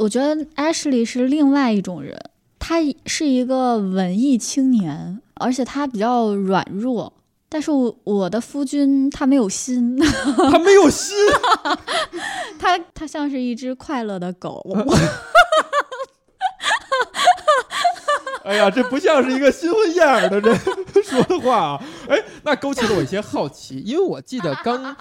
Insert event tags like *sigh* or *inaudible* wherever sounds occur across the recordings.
我觉得 Ashley 是另外一种人，他是一个文艺青年，而且他比较软弱。但是我我的夫君他没有心，*laughs* 他没有心，*laughs* 他他像是一只快乐的狗。*laughs* 哎呀，这不像是一个新婚燕尔的人说的话啊！哎，那勾起了我一些好奇，因为我记得刚。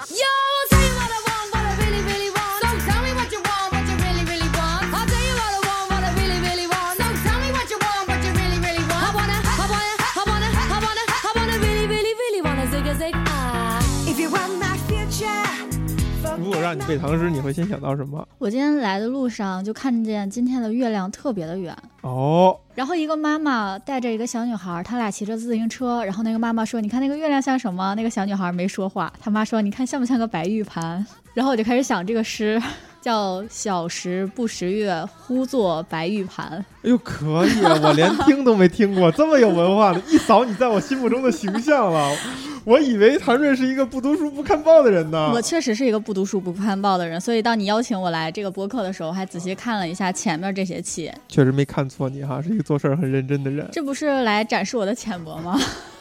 让你背唐诗，你会先想到什么？我今天来的路上就看见今天的月亮特别的圆哦，然后一个妈妈带着一个小女孩，她俩骑着自行车，然后那个妈妈说：“你看那个月亮像什么？”那个小女孩没说话，她妈说：“你看像不像个白玉盘？” *laughs* 然后我就开始想这个诗。叫小时不识月，呼作白玉盘。哎呦，可以啊！我连听都没听过，这么有文化的，一扫你在我心目中的形象了。*laughs* 我以为谭瑞是一个不读书不看报的人呢。我确实是一个不读书不看报的人，所以当你邀请我来这个播客的时候，还仔细看了一下前面这些期。确实没看错你哈，是一个做事儿很认真的人。这不是来展示我的浅薄吗？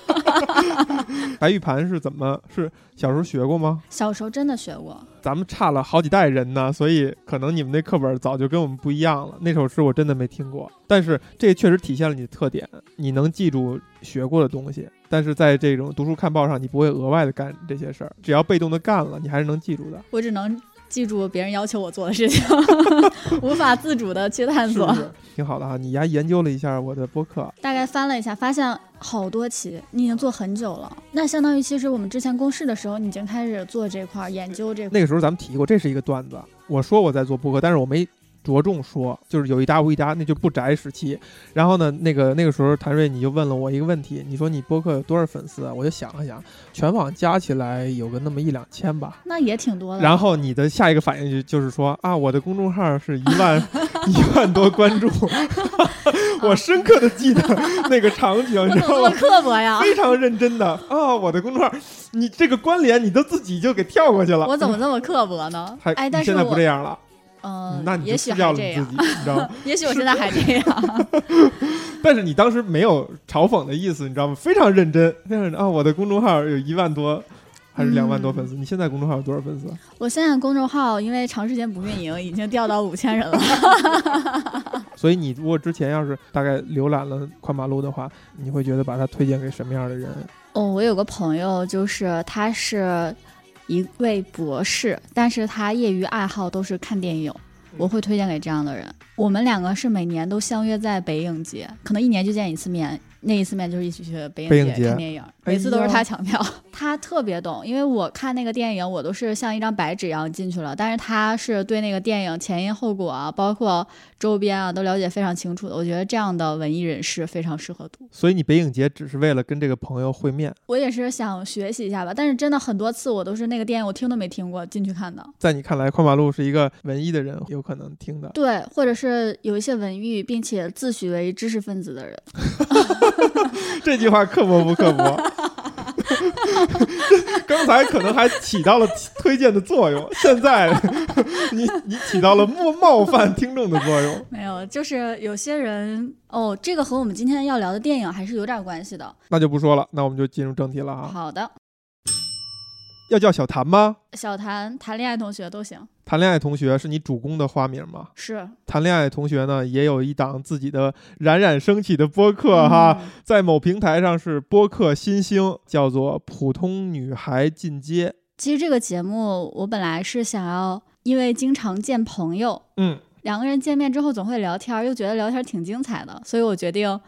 *laughs* 白玉盘是怎么？是小时候学过吗？小时候真的学过。咱们差了好几代人呢，所以可能你们那课本早就跟我们不一样了。那首诗我真的没听过，但是这确实体现了你的特点，你能记住学过的东西，但是在这种读书看报上，你不会额外的干这些事儿，只要被动的干了，你还是能记住的。我只能。记住别人要求我做的事情，*laughs* 无法自主的去探索，挺好的哈。你还研究了一下我的播客，大概翻了一下，发现好多期，你已经做很久了。那相当于其实我们之前公示的时候，你已经开始做这块研究这块。那个时候咱们提过，这是一个段子。我说我在做播客，但是我没。着重说，就是有一搭无一搭，那就不宅时期。然后呢，那个那个时候，谭瑞你就问了我一个问题，你说你播客有多少粉丝？我就想了想，全网加起来有个那么一两千吧，那也挺多的。然后你的下一个反应就就是说啊，我的公众号是一万一万多关注，*laughs* 我深刻的记得那个场景，你知道吗？刻薄呀，非常认真的啊，我的公众号，你这个关联你都自己就给跳过去了，我怎么这么刻薄呢？哎，但是现在不这样了。嗯，那你也许还这样，你知道吗？*laughs* 也许我现在还这样，*laughs* 但是你当时没有嘲讽的意思，你知道吗？非常认真，非常认真啊！我的公众号有一万多，还是两万多粉丝？你现在公众号有多少粉丝？我现在公众号因为长时间不运营，已经掉到五千人了。*laughs* 所以你如果之前要是大概浏览了宽马路的话，你会觉得把它推荐给什么样的人？哦，我有个朋友，就是他是。一位博士，但是他业余爱好都是看电影，我会推荐给这样的人。我们两个是每年都相约在北影节，可能一年就见一次面。那一次面就是一起去北影节看电影，每次都是他抢票，*laughs* 他特别懂。因为我看那个电影，我都是像一张白纸一样进去了，但是他是对那个电影前因后果啊，包括周边啊，都了解非常清楚的。我觉得这样的文艺人士非常适合读。所以你北影节只是为了跟这个朋友会面？我也是想学习一下吧，但是真的很多次我都是那个电影我听都没听过进去看的。在你看来，宽马路是一个文艺的人有可能听的？对，或者是有一些文艺并且自诩为知识分子的人。*laughs* 这句话刻薄不刻薄？*laughs* 刚才可能还起到了推荐的作用，*laughs* 现在你 *laughs* 你起到了冒冒犯听众的作用。没有，就是有些人哦，这个和我们今天要聊的电影还是有点关系的。那就不说了，那我们就进入正题了哈。好的。要叫小谭吗？小谭，谈恋爱同学都行。谈恋爱同学是你主攻的花名吗？是。谈恋爱同学呢，也有一档自己的冉冉升起的播客哈，在某平台上是播客新星，叫做《普通女孩进阶》。其实这个节目我本来是想要，因为经常见朋友，嗯，两个人见面之后总会聊天，又觉得聊天挺精彩的，所以我决定。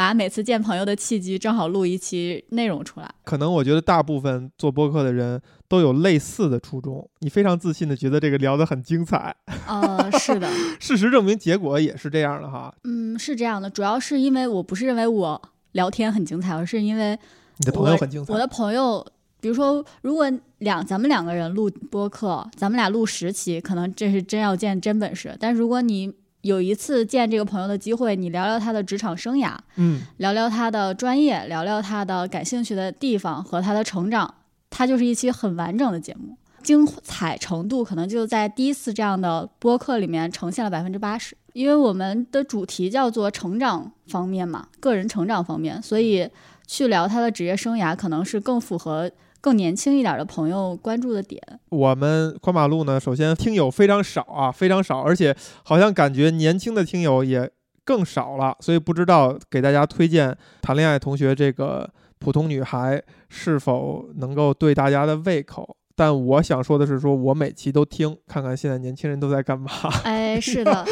把每次见朋友的契机正好录一期内容出来。可能我觉得大部分做播客的人都有类似的初衷。你非常自信的觉得这个聊得很精彩。*laughs* 呃，是的。事实证明，结果也是这样的哈。嗯，是这样的。主要是因为我不是认为我聊天很精彩，而是因为你的朋友很精彩。我的朋友，比如说，如果两咱们两个人录播客，咱们俩录十期，可能这是真要见真本事。但如果你有一次见这个朋友的机会，你聊聊他的职场生涯，嗯，聊聊他的专业，聊聊他的感兴趣的地方和他的成长，他就是一期很完整的节目。精彩程度可能就在第一次这样的播客里面呈现了百分之八十。因为我们的主题叫做成长方面嘛，个人成长方面，所以去聊他的职业生涯，可能是更符合更年轻一点的朋友关注的点。我们宽马路呢，首先听友非常少啊，非常少，而且好像感觉年轻的听友也更少了，所以不知道给大家推荐谈恋爱同学这个普通女孩是否能够对大家的胃口。但我想说的是，说我每期都听，看看现在年轻人都在干嘛。*laughs* 哎，是的，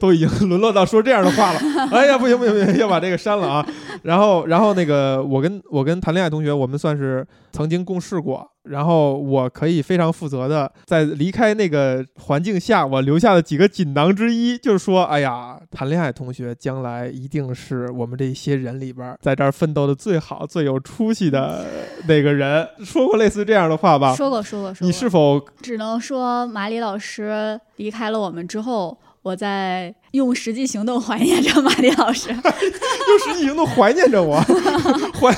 都已经沦落到说这样的话了。哎呀，不行不行不行，要把这个删了啊。然后然后那个，我跟我跟谈恋爱同学，我们算是曾经共事过。然后我可以非常负责的，在离开那个环境下，我留下的几个锦囊之一，就是说，哎呀，谈恋爱同学将来一定是我们这些人里边，在这儿奋斗的最好、最有出息的那个人。说过类似这样的话吧？说过，说过，说过。你是否只能说马里老师离开了我们之后？我在用实际行动怀念着马丽老师，*laughs* 用实际行动怀念着我，*laughs* 怀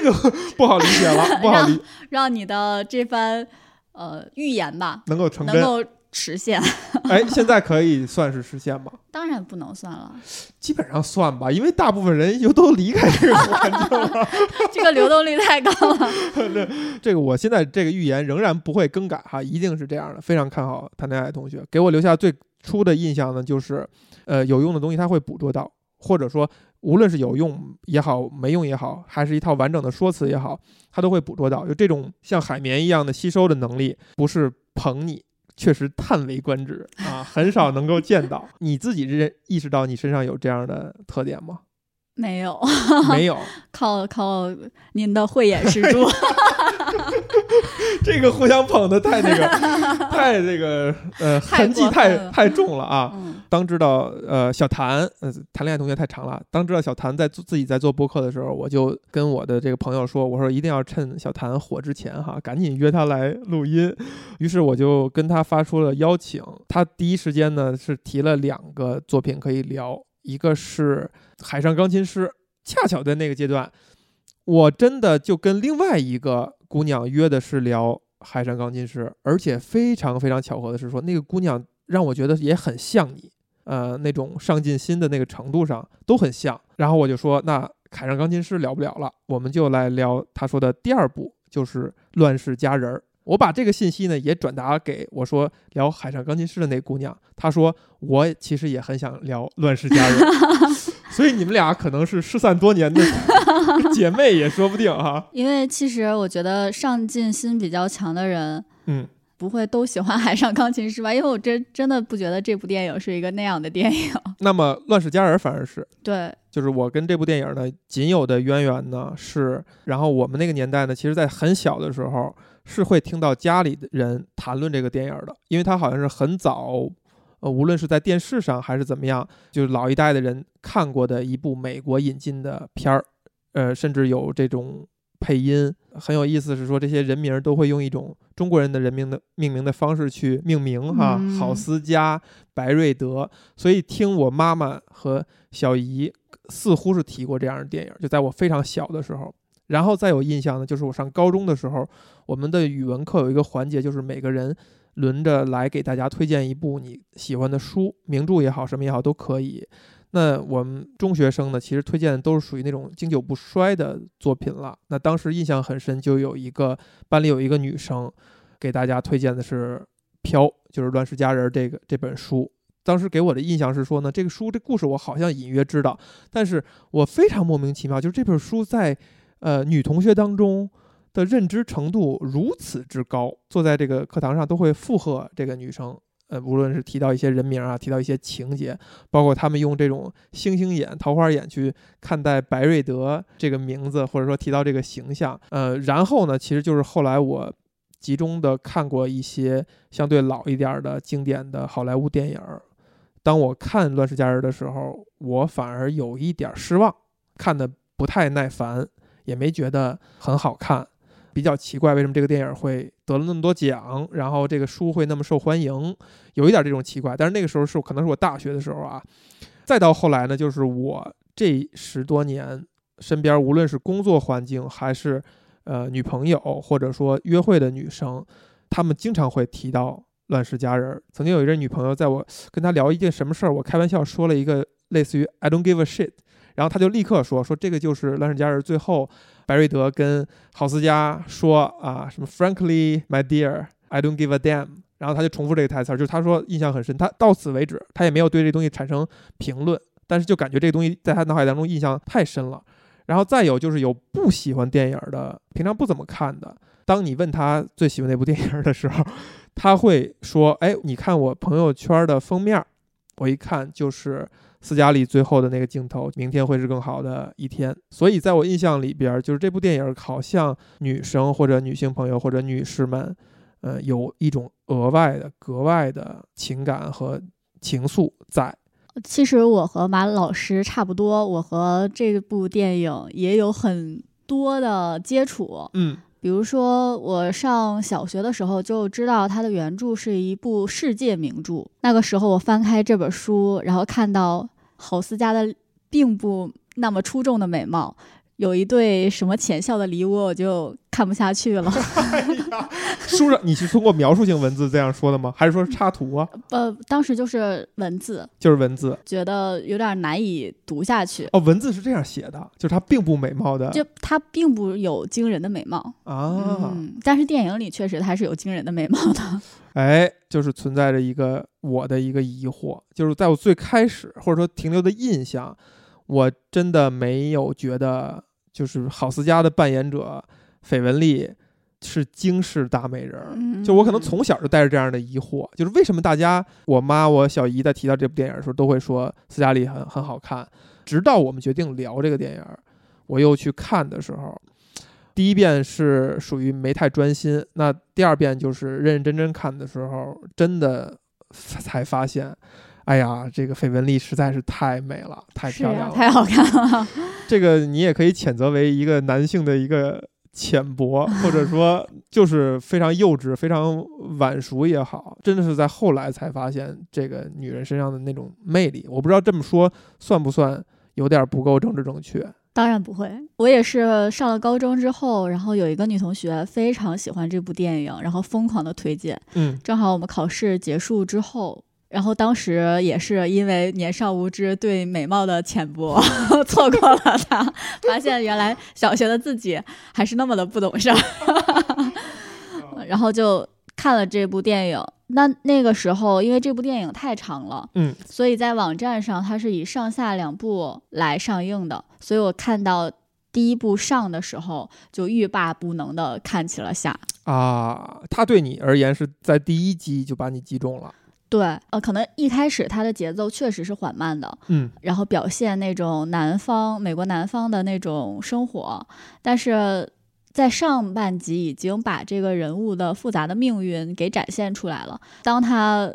这个不好理解了，不好理。让你的这番呃预言吧，能够成能够实现。哎，现在可以算是实现吗？*laughs* 当然不能算了，基本上算吧，因为大部分人又都离开这个环境了，*laughs* 这个流动率太高了。*laughs* 这这个我现在这个预言仍然不会更改哈，一定是这样的。非常看好谈恋爱同学，给我留下最。初的印象呢，就是，呃，有用的东西他会捕捉到，或者说，无论是有用也好，没用也好，还是一套完整的说辞也好，他都会捕捉到。就这种像海绵一样的吸收的能力，不是捧你，确实叹为观止啊，很少能够见到。*laughs* 你自己认意识到你身上有这样的特点吗？没有，没有，*laughs* 靠靠您的慧眼识珠。*laughs* 这个互相捧的太那个，*laughs* 太那个，呃，痕迹太太重了啊！当知道呃小谭，呃谈恋爱同学太长了。当知道小谭在做自己在做播客的时候，我就跟我的这个朋友说，我说一定要趁小谭火之前哈，赶紧约他来录音。于是我就跟他发出了邀请，他第一时间呢是提了两个作品可以聊。一个是海上钢琴师，恰巧在那个阶段，我真的就跟另外一个姑娘约的是聊海上钢琴师，而且非常非常巧合的是说，那个姑娘让我觉得也很像你，呃，那种上进心的那个程度上都很像。然后我就说，那海上钢琴师聊不了了，我们就来聊他说的第二部，就是《乱世佳人》。我把这个信息呢也转达给我说聊海上钢琴师的那姑娘，她说我其实也很想聊乱世佳人，*laughs* 所以你们俩可能是失散多年的 *laughs* 姐妹也说不定哈。因为其实我觉得上进心比较强的人，嗯，不会都喜欢海上钢琴师吧？因为我真真的不觉得这部电影是一个那样的电影。*laughs* 那么乱世佳人反而是对，就是我跟这部电影呢仅有的渊源呢是，然后我们那个年代呢，其实在很小的时候。是会听到家里的人谈论这个电影的，因为它好像是很早，呃，无论是在电视上还是怎么样，就是老一代的人看过的一部美国引进的片儿，呃，甚至有这种配音，很有意思。是说这些人名都会用一种中国人的人名的命名的方式去命名，哈，郝思嘉、白瑞德。所以听我妈妈和小姨似乎是提过这样的电影，就在我非常小的时候。然后再有印象呢，就是我上高中的时候，我们的语文课有一个环节，就是每个人轮着来给大家推荐一部你喜欢的书，名著也好，什么也好都可以。那我们中学生呢，其实推荐的都是属于那种经久不衰的作品了。那当时印象很深，就有一个班里有一个女生给大家推荐的是《飘》，就是《乱世佳人》这个这本书。当时给我的印象是说呢，这个书这故事我好像隐约知道，但是我非常莫名其妙，就是这本书在。呃，女同学当中的认知程度如此之高，坐在这个课堂上都会附和这个女生。呃，无论是提到一些人名啊，提到一些情节，包括他们用这种星星眼、桃花眼去看待白瑞德这个名字，或者说提到这个形象。呃，然后呢，其实就是后来我集中的看过一些相对老一点的经典的好莱坞电影。当我看《乱世佳人》的时候，我反而有一点失望，看的不太耐烦。也没觉得很好看，比较奇怪，为什么这个电影会得了那么多奖，然后这个书会那么受欢迎，有一点这种奇怪。但是那个时候是可能是我大学的时候啊，再到后来呢，就是我这十多年身边无论是工作环境还是呃女朋友或者说约会的女生，他们经常会提到《乱世佳人》。曾经有一任女朋友，在我跟她聊一件什么事儿，我开玩笑说了一个类似于 “I don't give a shit”，然后他就立刻说说这个就是《乱世佳人》最后白瑞德跟郝思嘉说啊什么 “Frankly, my dear, I don't give a damn”，然后他就重复这个台词，就是他说印象很深。他到此为止，他也没有对这东西产生评论，但是就感觉这个东西在他脑海当中印象太深了。然后再有就是有不喜欢电影的，平常不怎么看的。当你问他最喜欢哪部电影的时候，他会说：“哎，你看我朋友圈的封面，我一看就是斯嘉丽最后的那个镜头，明天会是更好的一天。”所以在我印象里边，就是这部电影好像女生或者女性朋友或者女士们，呃，有一种额外的、格外的情感和情愫在。其实我和马老师差不多，我和这部电影也有很多的接触。嗯，比如说我上小学的时候就知道它的原著是一部世界名著。那个时候我翻开这本书，然后看到郝思嘉的并不那么出众的美貌。有一对什么浅笑的梨窝，我就看不下去了。*laughs* 书上你是通过描述性文字这样说的吗？还是说插图啊？呃，当时就是文字，就是文字，觉得有点难以读下去。哦，文字是这样写的，就是它并不美貌的，就它并不有惊人的美貌啊。嗯，但是电影里确实它是有惊人的美貌的。哎，就是存在着一个我的一个疑惑，就是在我最开始或者说停留的印象，我真的没有觉得。就是郝思嘉的扮演者绯闻丽是惊世大美人，就我可能从小就带着这样的疑惑，就是为什么大家我妈我小姨在提到这部电影的时候都会说斯嘉丽很很好看，直到我们决定聊这个电影，我又去看的时候，第一遍是属于没太专心，那第二遍就是认认真真看的时候，真的才发现。哎呀，这个费雯丽实在是太美了，太漂亮了，太好看了。*laughs* 这个你也可以谴责为一个男性的一个浅薄，或者说 *laughs* 就是非常幼稚、非常晚熟也好，真的是在后来才发现这个女人身上的那种魅力。我不知道这么说算不算有点不够政治正确？当然不会，我也是上了高中之后，然后有一个女同学非常喜欢这部电影，然后疯狂的推荐。嗯，正好我们考试结束之后。然后当时也是因为年少无知，对美貌的浅薄，*laughs* 错过了他，发现原来小学的自己还是那么的不懂事儿，*laughs* 然后就看了这部电影。那那个时候，因为这部电影太长了，嗯，所以在网站上它是以上下两部来上映的，所以我看到第一部上的时候，就欲罢不能的看起了下。啊，他对你而言是在第一集就把你击中了。对，呃，可能一开始它的节奏确实是缓慢的，嗯，然后表现那种南方美国南方的那种生活，但是在上半集已经把这个人物的复杂的命运给展现出来了。当他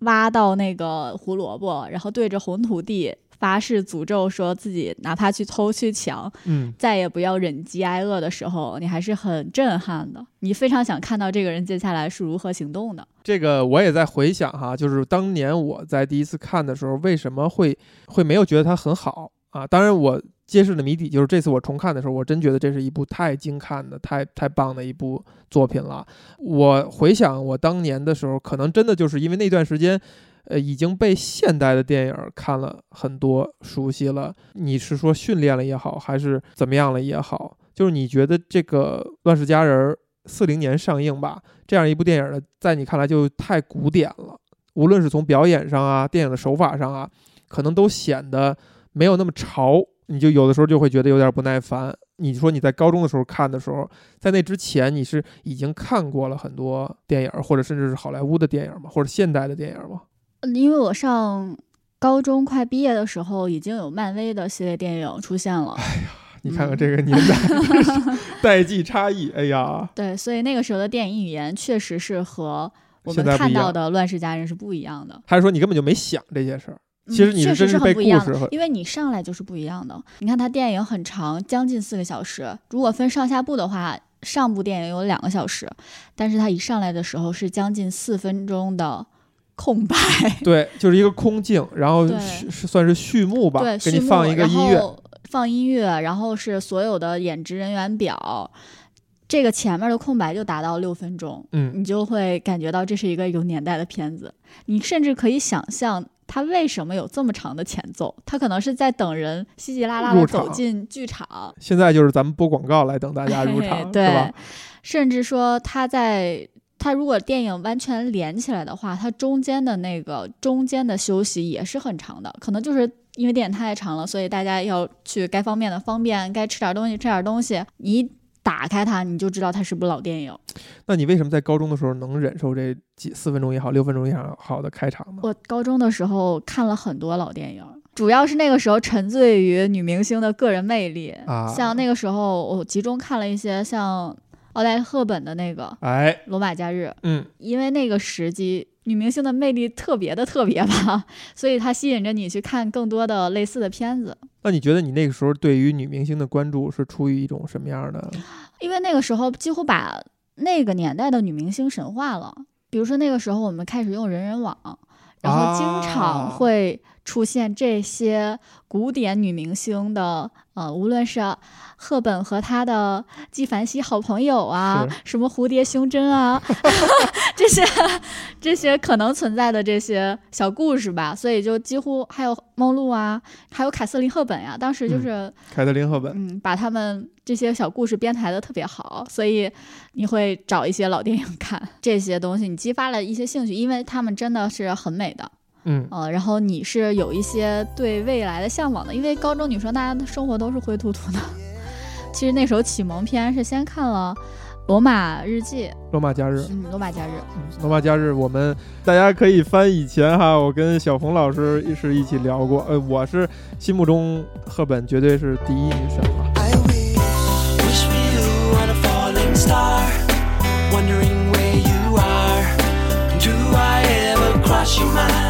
挖到那个胡萝卜，然后对着红土地。发誓诅咒，说自己哪怕去偷去抢，嗯，再也不要忍饥挨饿的时候，你还是很震撼的。你非常想看到这个人接下来是如何行动的。这个我也在回想哈，就是当年我在第一次看的时候，为什么会会没有觉得他很好啊？当然，我揭示的谜底就是这次我重看的时候，我真觉得这是一部太精看的、太太棒的一部作品了。我回想我当年的时候，可能真的就是因为那段时间。呃，已经被现代的电影看了很多，熟悉了。你是说训练了也好，还是怎么样了也好，就是你觉得这个《乱世佳人》四零年上映吧，这样一部电影呢，在你看来就太古典了。无论是从表演上啊，电影的手法上啊，可能都显得没有那么潮。你就有的时候就会觉得有点不耐烦。你说你在高中的时候看的时候，在那之前你是已经看过了很多电影，或者甚至是好莱坞的电影吗？或者现代的电影吗？因为我上高中快毕业的时候，已经有漫威的系列电影出现了。哎呀，你看看这个年代代际差异，哎呀。对，所以那个时候的电影语言确实是和我们看到的《乱世佳人》是不一样的。还是说你根本就没想这些事儿？其实你确实是很不一样的，因为你上来就是不一样的。你看它电影很长，将近四个小时。如果分上下部的话，上部电影有两个小时，但是它一上来的时候是将近四分钟的。空白，对，就是一个空镜，*laughs* 然后是算是序幕吧，给你放一个音乐，放音乐，然后是所有的演职人员表，这个前面的空白就达到六分钟，嗯。你就会感觉到这是一个有年代的片子。你甚至可以想象他为什么有这么长的前奏，他可能是在等人稀稀拉拉的走进剧场，现在就是咱们播广告来等大家入场，嘿 *laughs* 对甚至说他在。他如果电影完全连起来的话，它中间的那个中间的休息也是很长的，可能就是因为电影太长了，所以大家要去该方便的方便，该吃点东西吃点东西。你一打开它，你就知道它是部老电影。那你为什么在高中的时候能忍受这几四分钟也好，六分钟也好的开场呢？我高中的时候看了很多老电影，主要是那个时候沉醉于女明星的个人魅力。啊像那个时候，我集中看了一些像奥黛丽·赫本的那个《哎，罗马假日》，嗯，因为那个时机女明星的魅力特别的特别吧，所以它吸引着你去看更多的类似的片子。那你觉得你那个时候对于女明星的关注是出于一种什么样的？因为那个时候几乎把那个年代的女明星神化了。比如说那个时候我们开始用人人网，然后经啊常会出现这些古典女明星的，呃，无论是赫本和她的纪梵希好朋友啊，什么蝴蝶胸针啊，*laughs* 这些这些可能存在的这些小故事吧。所以就几乎还有梦露啊，还有凯瑟琳赫本呀、当时就是。凯瑟琳·赫本，嗯，把他们这些小故事编排的特别好，所以你会找一些老电影看。这些东西你激发了一些兴趣，因为他们真的是很美的，嗯，呃，然后你是有一些对未来的向往的，因为高中女生大家的生活都是灰秃秃的。其实那时候启蒙片是先看了《罗马日记》，罗马假日，嗯，《罗马假日》，嗯罗马假日，我们大家可以翻以前哈，我跟小红老师是一起聊过，呃，我是心目中赫本绝对是第一女神 wondering where you are. Do I ever cross your mind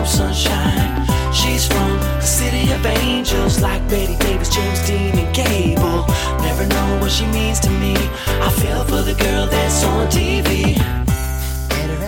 warm sunshine? She's from the city of angels, like Betty Davis, James Dean, and Gable. Never know what she means to me. I feel for the girl that's on TV.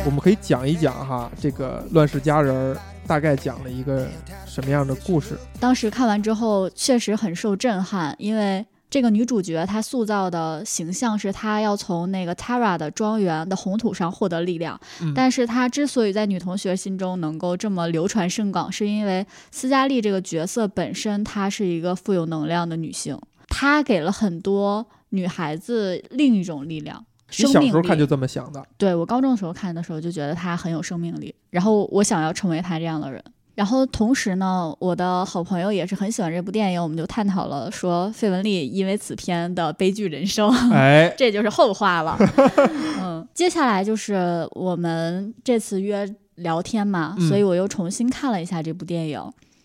我们可以讲一讲哈，这个《乱世佳人》大概讲了一个什么样的故事？当时看完之后确实很受震撼，因为这个女主角她塑造的形象是她要从那个 Tara 的庄园的红土上获得力量，嗯但是她之所以在女同学心中能够这么流传甚广，是因为斯嘉丽这个角色本身她是一个富有能量的女性，她给了很多女孩子另一种力量。你小生命力时候看就这么想的？对我高中的时候看的时候就觉得她很有生命力，然后我想要成为她这样的人。然后同时呢，我的好朋友也是很喜欢这部电影，我们就探讨了说费雯丽因为此片的悲剧人生，哎，*laughs* 这就是后话了。*laughs* 嗯，接下来就是我们这次约聊天嘛，嗯所以我又重新看了一下这部电影。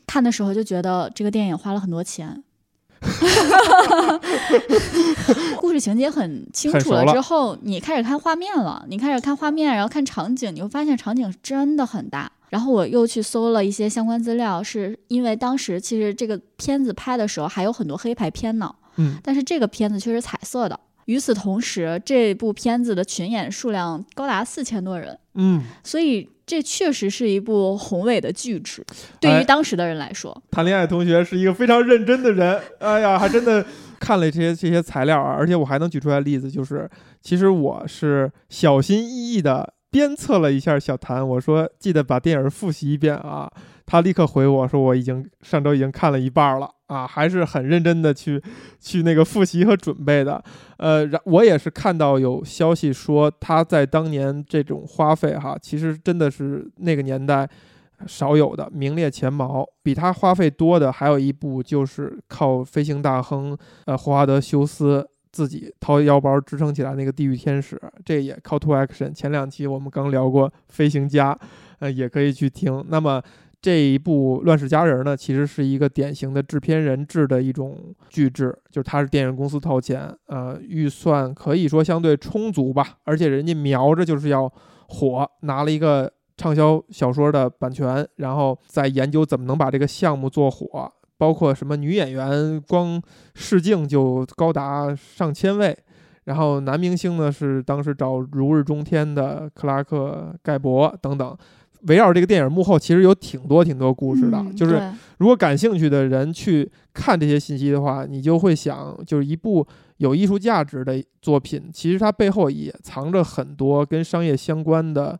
看的时候就觉得这个电影花了很多钱，*laughs* 故事情节很清楚了之后，你开始看画面了，你开始看画面，然后看场景，你会发现场景真的很大。然后我又去搜了一些相关资料，是因为当时其实这个片子拍的时候还有很多黑白片呢，嗯，但是这个片子却是彩色的。与此同时，这部片子的群演数量高达四千多人，嗯，所以这确实是一部宏伟的巨制，对哎于当时的人来说。谈恋爱同学是一个非常认真的人，哎呀，还真的 *laughs* 看了这些这些材料啊，而且我还能举出来例子，就是其实我是小心翼翼的鞭策了一下小谭，我说记得把电影复习一遍啊，他立刻回我说我已经上周已经看了一半了啊，还是很认真的去去那个复习和准备的，呃，然我也是看到有消息说他在当年这种花费哈，其实真的是那个年代。少有的名列前茅，比他花费多的还有一部就是靠飞行大亨呃霍华德休斯自己掏腰包支撑起来那个《地狱天使》，这也 call to action。前两期我们刚聊过《飞行家》，呃，也可以去听。那么这一部《乱世佳人》呢，其实是一个典型的制片人制的一种剧制，就是他是电影公司掏钱，呃，预算可以说相对充足吧，而且人家瞄着就是要火，拿了一个畅销小说的版权，然后再研究怎么能把这个项目做火，包括什么女演员光试镜就高达上千位，然后男明星呢是当时找如日中天的克拉克盖博等等。围绕这个电影幕后，其实有挺多挺多故事的。嗯就是如果感兴趣的人去看这些信息的话，你就会想，就是一部有艺术价值的作品，其实它背后也藏着很多跟商业相关的。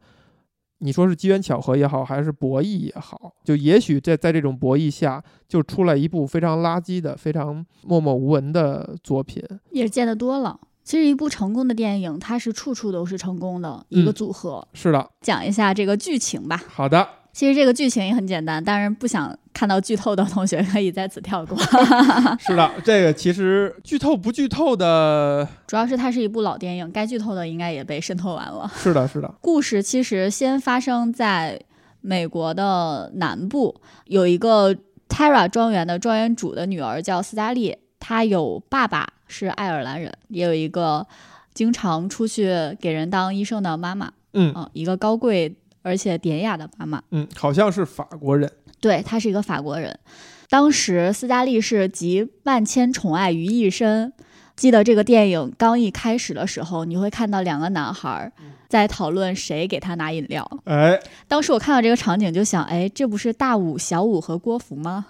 你说是机缘巧合也好，还是博弈也好，就也许在在这种博弈下，就出来一部非常垃圾的、非常默默无闻的作品。也是见得多了。其实一部成功的电影，它是处处都是成功的一个嗯组合。是的，讲一下这个剧情吧。好的，其实这个剧情也很简单，但是不想看到剧透的同学可以在此跳过。*laughs* 是的，这个其实剧透不剧透的，*laughs* 主要是它是一部老电影，该剧透的应该也被渗透完了。是的，是的，故事其实先发生在美国的南部，有一个 Tara 庄园的庄园主的女儿叫斯嘉丽，她有爸爸是爱尔兰人，也有一个经常出去给人当医生的妈妈，嗯啊、一个高贵而且典雅的妈妈。嗯，好像是法国人，对，他是一个法国人。当时斯嘉丽是集万千宠爱于一身。记得这个电影刚一开始的时候，你会看到两个男孩在讨论谁给他拿饮料。哎，当时我看到这个场景，就想，哎，这不是大武、小武和郭芙吗？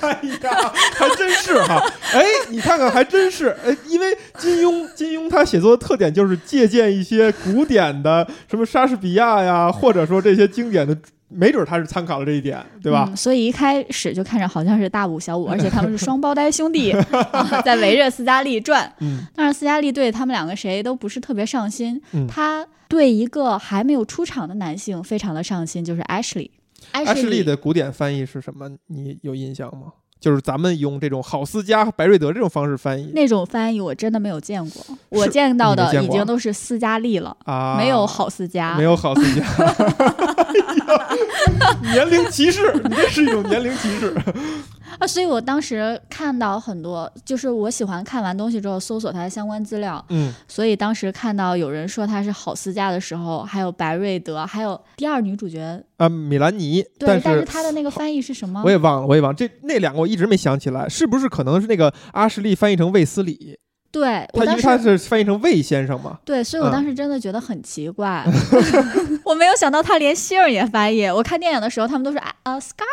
哎呀，还真是哈，*laughs* 哎，你看看，还真是，哎，因为金庸，金庸他写作的特点就是借鉴一些古典的，什么莎士比亚呀，或者说这些经典的，没准他是参考了这一点，对吧？嗯所以一开始就看着好像是大五、小五，而且他们是双胞胎兄弟，*laughs* 啊在围着斯嘉丽转。嗯但是斯嘉丽对他们两个谁都不是特别上心，嗯她对一个还没有出场的男性非常的上心，就是 Ashley。Ashley 的古典翻译是什么？你有印象吗？就是咱们用这种郝思嘉、白瑞德这种方式翻译那种翻译我真的没有见过，我见到的已经都是斯嘉丽了，啊，没有郝思嘉。没有郝思嘉，*laughs* *laughs* 年龄歧视，你这是一种年龄歧视。啊，所以我当时看到很多，就是我喜欢看完东西之后搜索它的相关资料，嗯，所以当时看到有人说他是郝思嘉的时候，还有白瑞德，还有第二女主角，啊，米兰妮，对，但但是她的那个翻译是什么我？也忘了，我也忘了，这那两个我一直没想起来，是不是可能是那个阿什利翻译成卫斯理？对我当他因为他是翻译成魏先生嘛。对，所以我嗯当时真的觉得很奇怪，*laughs* 我没有想到他连姓儿也翻译。我看电影的时候，他们都是啊呃 Scar，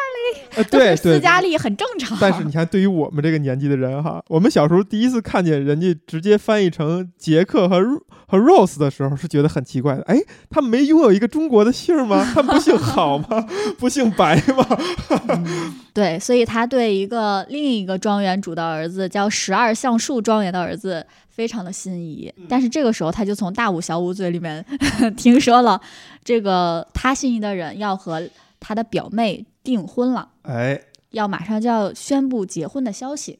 呃，都对对是斯。嘉丽，很正常。但是你看，对于我们这个年纪的人哈，我们小时候第一次看见人家直接翻译成杰克和和 Rose 的时候，是觉得很奇怪的。哎，他们没拥有一个中国的姓吗？他们不姓郝吗？*laughs* 不姓白吗？对，所以他对一个另一个庄园主的儿子叫十二橡树庄园的儿子非常的心仪，嗯但是这个时候他就从大武小武嘴里面 *laughs* 听说了这个他心仪的人要和他的表妹订婚了，哎，要马上就要宣布结婚的消息。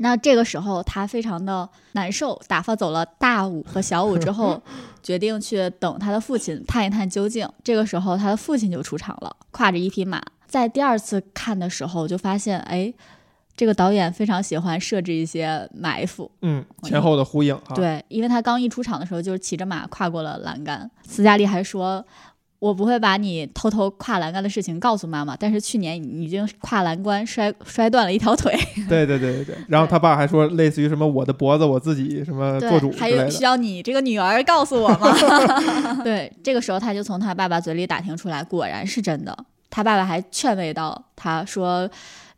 那这个时候他非常的难受，打发走了大武和小武之后，*laughs* 决定去等他的父亲探一探究竟。这个时候他的父亲就出场了，挎着一匹马。在第二次看的时候，就发现，哎，这个导演非常喜欢设置一些埋伏。嗯，前后的呼应哈。，对，因为他刚一出场的时候就是骑着马跨过了栏杆。斯嘉丽还说：“我不会把你偷偷跨栏杆的事情告诉妈妈，但是去年你已经跨栏杆摔摔断了一条腿，*laughs* 对对对对对。然后他爸还说，类似于什么我的脖子我自己什么做主，还。有需要你这个女儿告诉我吗？” *laughs* 对，这个时候他就从他爸爸嘴里打听出来，果然是真的。他爸爸还劝慰到他说：“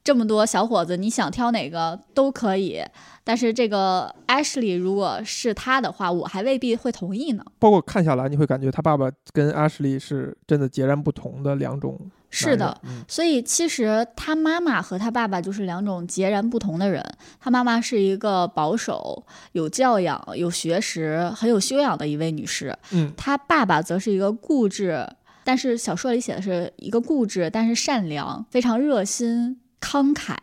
这么多小伙子，你想挑哪个都可以，但是这个 Ashley 如果是他的话，我还未必会同意呢。”包括看下来，你会感觉他爸爸跟 Ashley 是真的截然不同的两种。是的，嗯所以其实他妈妈和他爸爸就是两种截然不同的人。他妈妈是一个保守、有教养、有学识、很有修养的一位女士，嗯他爸爸则是一个固执，但是小说里写的是一个固执但是善良、非常热心、慷慨，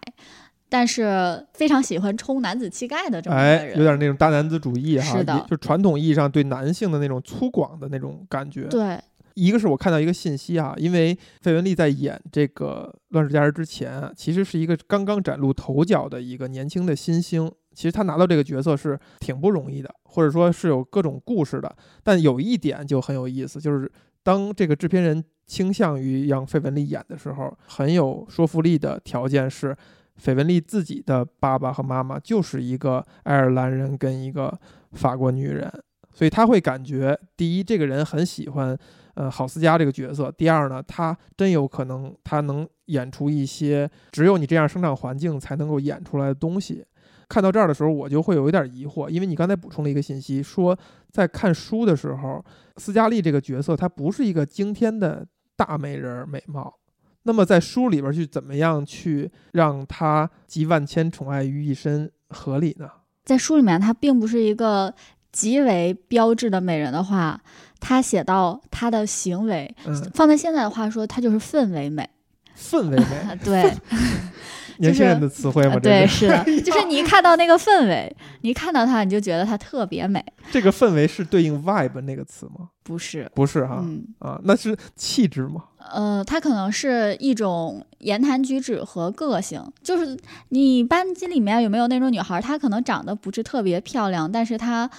但是非常喜欢冲男子气概的这么一个哎，人。有点那种大男子主义哈，是的就传统意义上对男性的那种粗犷的那种感觉。对，一个是我看到一个信息啊，因为费雯丽在演这个《乱世佳人》之前啊，其实是一个刚刚崭露头角的一个年轻的新星。其实她拿到这个角色是挺不容易的，或者说是有各种故事的。但有一点就很有意思，就是当这个制片人倾向于让费雯丽演的时候，很有说服力的条件是，费雯丽自己的爸爸和妈妈就是一个爱尔兰人跟一个法国女人，所以他会感觉，第一，这个人很喜欢呃郝思嘉这个角色；第二呢，他真有可能他能演出一些只有你这样生长环境才能够演出来的东西。看到这儿的时候，我就会有一点疑惑，因为你刚才补充了一个信息，说在看书的时候，斯嘉丽这个角色她不是一个惊天的大美人儿美貌。那么在书里边去怎么样去让她集万千宠爱于一身合理呢？在书里面，她并不是一个极为标志的美人的话，她写到她的行为，嗯，放在现在的话说，她就是氛围美。氛围美，*laughs* 对 *laughs* *laughs* 年轻人的词汇吗？这对，是是的，*laughs* 就是你一看到那个氛围，你一看到她，你就觉得她特别美。这个氛围是对应 vibe 那个词吗？不是，不是哈，嗯，啊，那是气质吗？呃，它可能是一种言谈举止和个性，就是你班级里面有没有那种女孩，她可能长得不是特别漂亮，但是她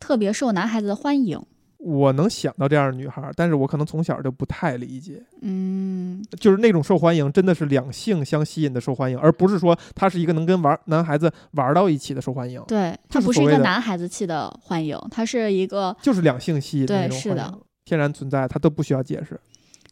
特别受男孩子的欢迎。我能想到这样的女孩儿，但是我可能从小就不太理解，嗯，就是那种受欢迎，真的是两性相吸引的受欢迎，而不是说她是一个能跟玩男孩子玩到一起的受欢迎，对，她不是一个男孩子气的欢迎，她是一个，就是两性吸引的对那种是的欢迎，天然存在，它都不需要解释。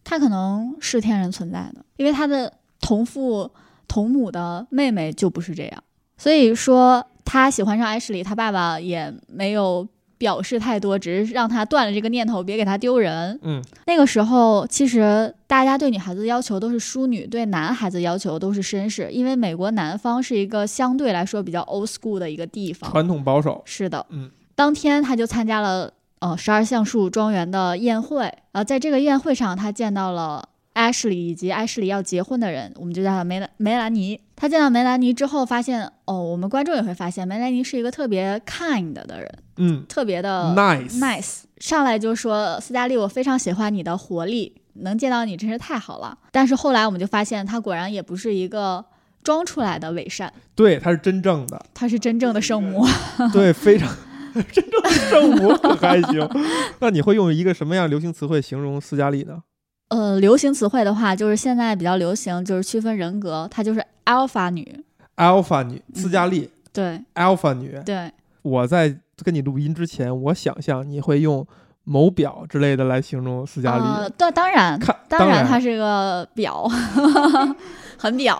它可能是天然存在的，因为他的同父同母的妹妹就不是这样，所以说他喜欢上艾什莉，他爸爸也没有。表示太多，只是让他断了这个念头，别给他丢人。嗯，那个时候，其实大家对女孩子要求都是淑女，对男孩子要求都是绅士，因为美国南方是一个相对来说比较 old school 的一个地方。传统保守，是的，嗯，当天他就参加了呃十二橡树庄园的宴会，呃，在这个宴会上，他见到了艾什莉以及 Ashley 要结婚的人，我们就叫她梅兰梅兰妮。他见到梅兰妮之后，发现哦，我们观众也会发现梅兰妮是一个特别 kind 的人，嗯特别的，nice nice，上来就说斯嘉丽，我非常喜欢你的活力，能见到你真是太好了。但是后来我们就发现，他果然也不是一个装出来的伪善，对，她是真正的，他是真正的圣母。*laughs* 对，非常 *laughs* 真正的圣母，可还行。那你会用一个什么样流行词汇形容斯嘉丽呢？呃，流行词汇的话，就是现在比较流行，就是区分人格，她就是 alpha 女，alpha 女，斯嘉丽、对 alpha 女。对，我在跟你录音之前，我想象你会用某表之类的来形容斯嘉丽。呃，对，当然，看，当然然她是个表，*laughs* 很表，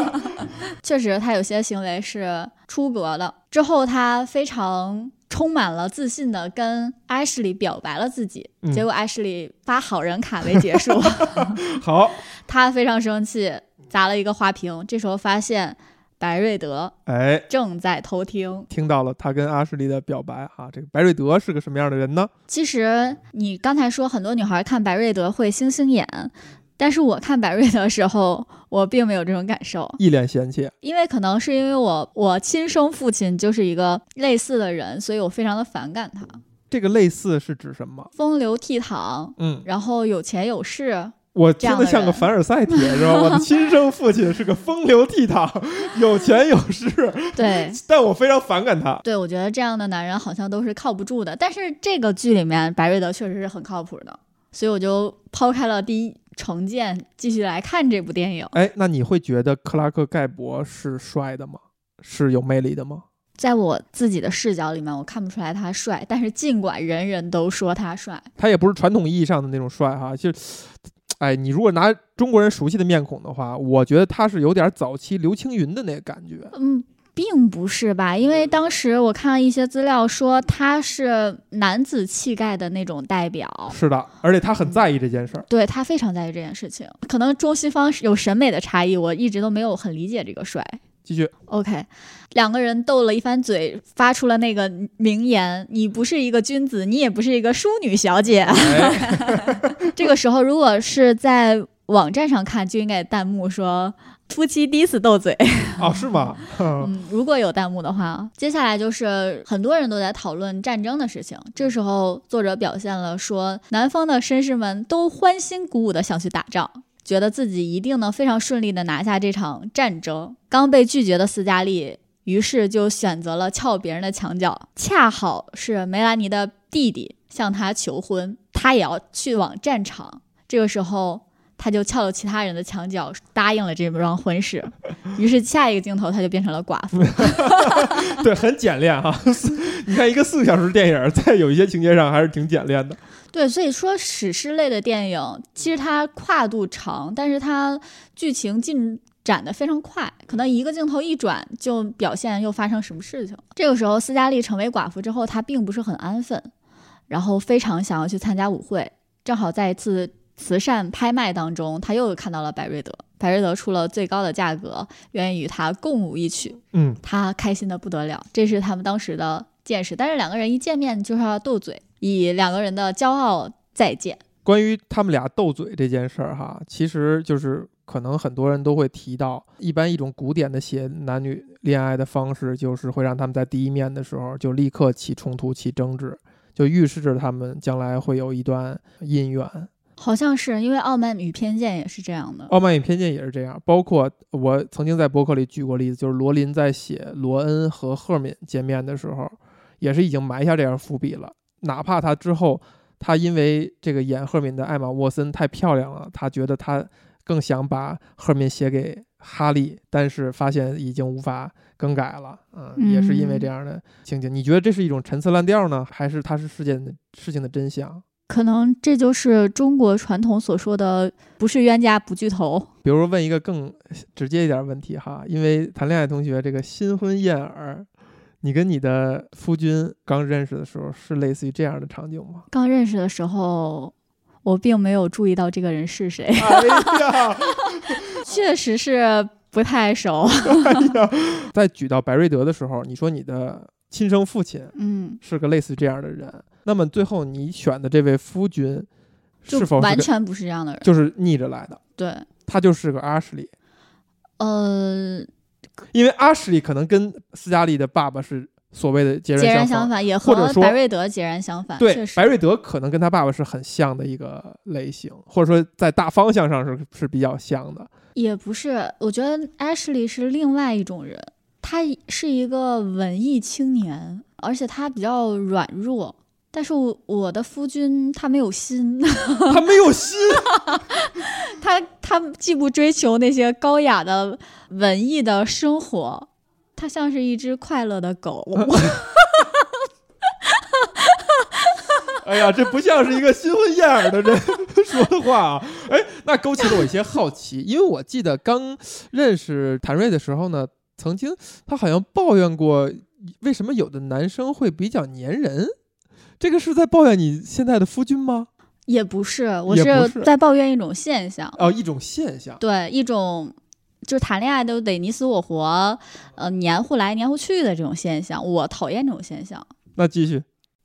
*laughs* 确实她有些行为是出格的。之后她非常充满了自信的跟艾什莉表白了自己，嗯结果艾什莉发好人卡为结束，*laughs* *laughs* 好，他非常生气，砸了一个花瓶。这时候发现白瑞德哎，正在偷听。听到了他跟阿什利的表白哈、这个白瑞德是个什么样的人呢？其实你刚才说很多女孩看白瑞德会星星眼，但是我看白瑞德的时候，我并没有这种感受，一脸嫌弃。因为可能是因为我我亲生父亲就是一个类似的人，所以我非常的反感他，这个类似是指什么？风流倜傥，嗯，然后有钱有势，我听得像个凡尔赛帖 *laughs* 是吧？我的亲生父亲是个风流倜傥、有钱有势，对。但我非常反感他。对，我觉得这样的男人好像都是靠不住的，但是这个剧里面白瑞德确实是很靠谱的，所以我就抛开了第一成见，继续来看这部电影。哎，那你会觉得克拉克盖博是帅的吗？是有魅力的吗？在我自己的视角里面，我看不出来他帅，但是尽管人人都说他帅，他也不是传统意义上的那种帅哈，就是，哎，你如果拿中国人熟悉的面孔的话，我觉得他是有点早期刘青云的那个感觉。嗯，并不是吧？因为当时我看了一些资料，说他是男子气概的那种代表，是的，而且他很在意这件事儿。对他非常在意这件事情。可能中西方有审美的差异，我一直都没有很理解这个帅。继续，OK，两个人斗了一番嘴，发出了那个名言：“你不是一个君子，你也不是一个淑女小姐。哎，” *laughs* 这个时候，如果是在网站上看，就应该弹幕说“夫妻第一次斗嘴”。哦，是吗？嗯，*laughs* 如果有弹幕的话，接下来就是很多人都在讨论战争的事情。这时候，作者表现了说，南方的绅士们都欢欣鼓舞的想去打仗，觉得自己一定能非常顺利的拿下这场战争。刚被拒绝的斯嘉丽，于是就选择了撬别人的墙角，恰好是梅兰妮的弟弟向她求婚，她也要去往战场。这个时候。他就撬了其他人的墙角，答应了这桩婚事。*laughs* 于是下一个镜头，他就变成了寡妇。*laughs* 对，很简练哈。*laughs* 你看一个四个小时电影，在有一些情节上还是挺简练的。对，所以说史诗类的电影，其实它跨度长，但是它剧情进展得非常快，可能一个镜头一转就表现又发生什么事情了。这个时候，斯嘉丽成为寡妇之后，她并不是很安分，然后非常想要去参加舞会。正好在一次慈善拍卖当中，他又看到了百瑞德，百瑞德出了最高的价格，愿意与他共舞一曲，嗯，他开心的不得了。这是他们当时的见识，但是两个人一见面就是要斗嘴，以两个人的骄傲再见。关于他们俩斗嘴这件事儿哈，其实就是可能很多人都会提到，一般一种古典的写男女恋爱的方式，就是会让他们在第一面的时候就立刻起冲突、起争执，就预示着他们将来会有一段姻缘。好像是因为《傲慢与偏见》也是这样的。傲慢与偏见也是这样，包括我曾经在博客里举过例子，就是罗琳在写罗恩和赫敏见面的时候，也是已经埋下这样伏笔了。哪怕他之后，他因为这个演赫敏的艾玛沃森太漂亮了，他觉得他更想把赫敏写给哈利，但是发现已经无法更改了。嗯，也是因为这样的情景。你觉得这是一种陈词滥调呢，还是它是事件的事情的真相？可能这就是中国传统所说的“不是冤家不聚头比如问一个更直接一点的问题哈，因为谈恋爱同学这个新婚燕尔，你跟你的夫君刚认识的时候是类似于这样的场景吗”。？刚认识的时候，我并没有注意到这个人是谁，哎，*laughs* 确实是不太熟。*laughs* 在举到白瑞德的时候，你说你的亲生父亲嗯，是个类似这样的人，那么最后你选的这位夫君是否是完全不是这样的人。就是逆着来的？对，他就是个阿什利，呃，因为阿什利可能跟斯嘉丽的爸爸是所谓的截截然然相相反，也和白瑞德截然相反。对白瑞德可能跟他爸爸是很像的一个类型，或者说在大方向上是是比较像的。也不是，我觉得 Ashley 是另外一种人，他是一个文艺青年，而且他比较软弱。但是我我的夫君他没有心，*laughs* 他没有心，*laughs* 他他既不追求那些高雅的文艺的生活，他像是一只快乐的狗。*laughs* 哎呀，这不像是一个新婚燕尔的人说的话啊！哎，那勾起了我一些好奇，因为我记得刚认识谭瑞的时候呢，曾经他好像抱怨过，为什么有的男生会比较粘人？这个是在抱怨你现在的夫君吗？也不是，我是在抱怨一种现象，哦，一种现象。对一种就是谈恋爱都得你死我活，呃，黏糊来黏糊去的这种现象，我讨厌这种现象。那继续，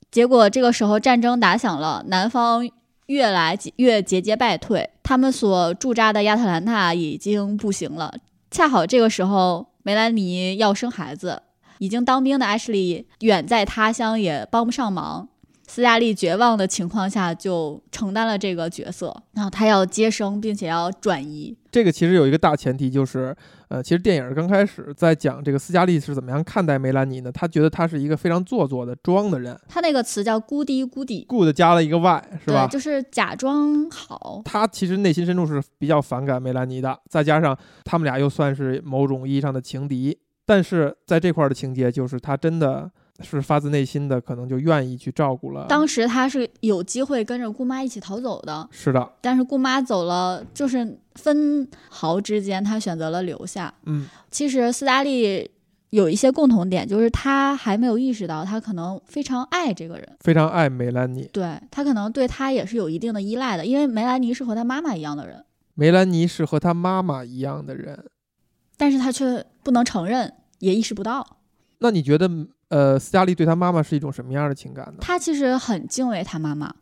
结果这个时候战争打响了，南方越来越节节败退，他们所驻扎的亚特兰大已经不行了。恰好这个时候，梅兰妮要生孩子，已经当兵的艾什利远在他乡也帮不上忙。斯嘉丽绝望的情况下，就承担了这个角色，然后他要接生，并且要转移。这个其实有一个大前提，就是，呃，其实电影刚开始在讲这个斯嘉丽是怎么样看待梅兰妮呢？他觉得她是一个非常做作的装的人他那个词叫“孤低孤底，good 加了一个 y，” 是吧对，？就是假装好。他其实内心深处是比较反感梅兰妮的，再加上他们俩又算是某种意义上的情敌，但是在这块儿的情节就是他真的是发自内心的，可能就愿意去照顾了。当时他是有机会跟着姑妈一起逃走的，是的，但是姑妈走了，就是分毫之间，他选择了留下。嗯，其实斯嘉丽有一些共同点，就是他还没有意识到，他可能非常爱这个人，非常爱梅兰妮。对他可能对他也是有一定的依赖的，因为梅兰妮是和他妈妈一样的人，梅兰妮是和他妈妈一样的人，但是他却不能承认，也意识不到。那你觉得，呃，斯嘉丽对她妈妈是一种什么样的情感呢？她其实很敬畏她妈妈。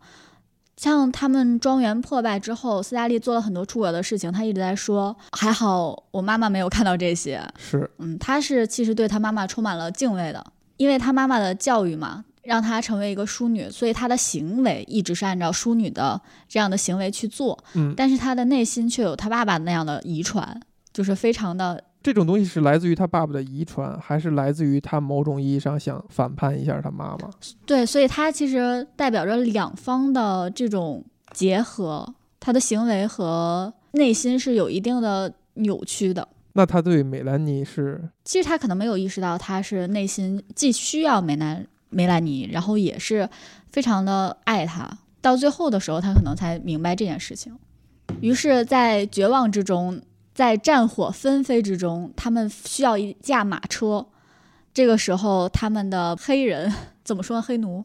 像他们庄园破败之后，斯嘉丽做了很多出格的事情，她一直在说：“还好我妈妈没有看到这些。”是，嗯，她是其实对她妈妈充满了敬畏的，因为她妈妈的教育嘛，让她成为一个淑女，所以她的行为一直是按照淑女的这样的行为去做，嗯，但是她的内心却有她爸爸那样的遗传，就是非常的这种东西是来自于他爸爸的遗传，还是来自于他某种意义上想反叛一下他妈妈？对，所以他其实代表着两方的这种结合，他的行为和内心是有一定的扭曲的。那他对梅兰妮是其实他可能没有意识到，他是内心既需要梅兰梅兰妮，然后也是非常的爱她。到最后的时候，他可能才明白这件事情。于是，在绝望之中，在战火纷飞之中，他们需要一架马车。这个时候，他们的黑人怎么说？黑奴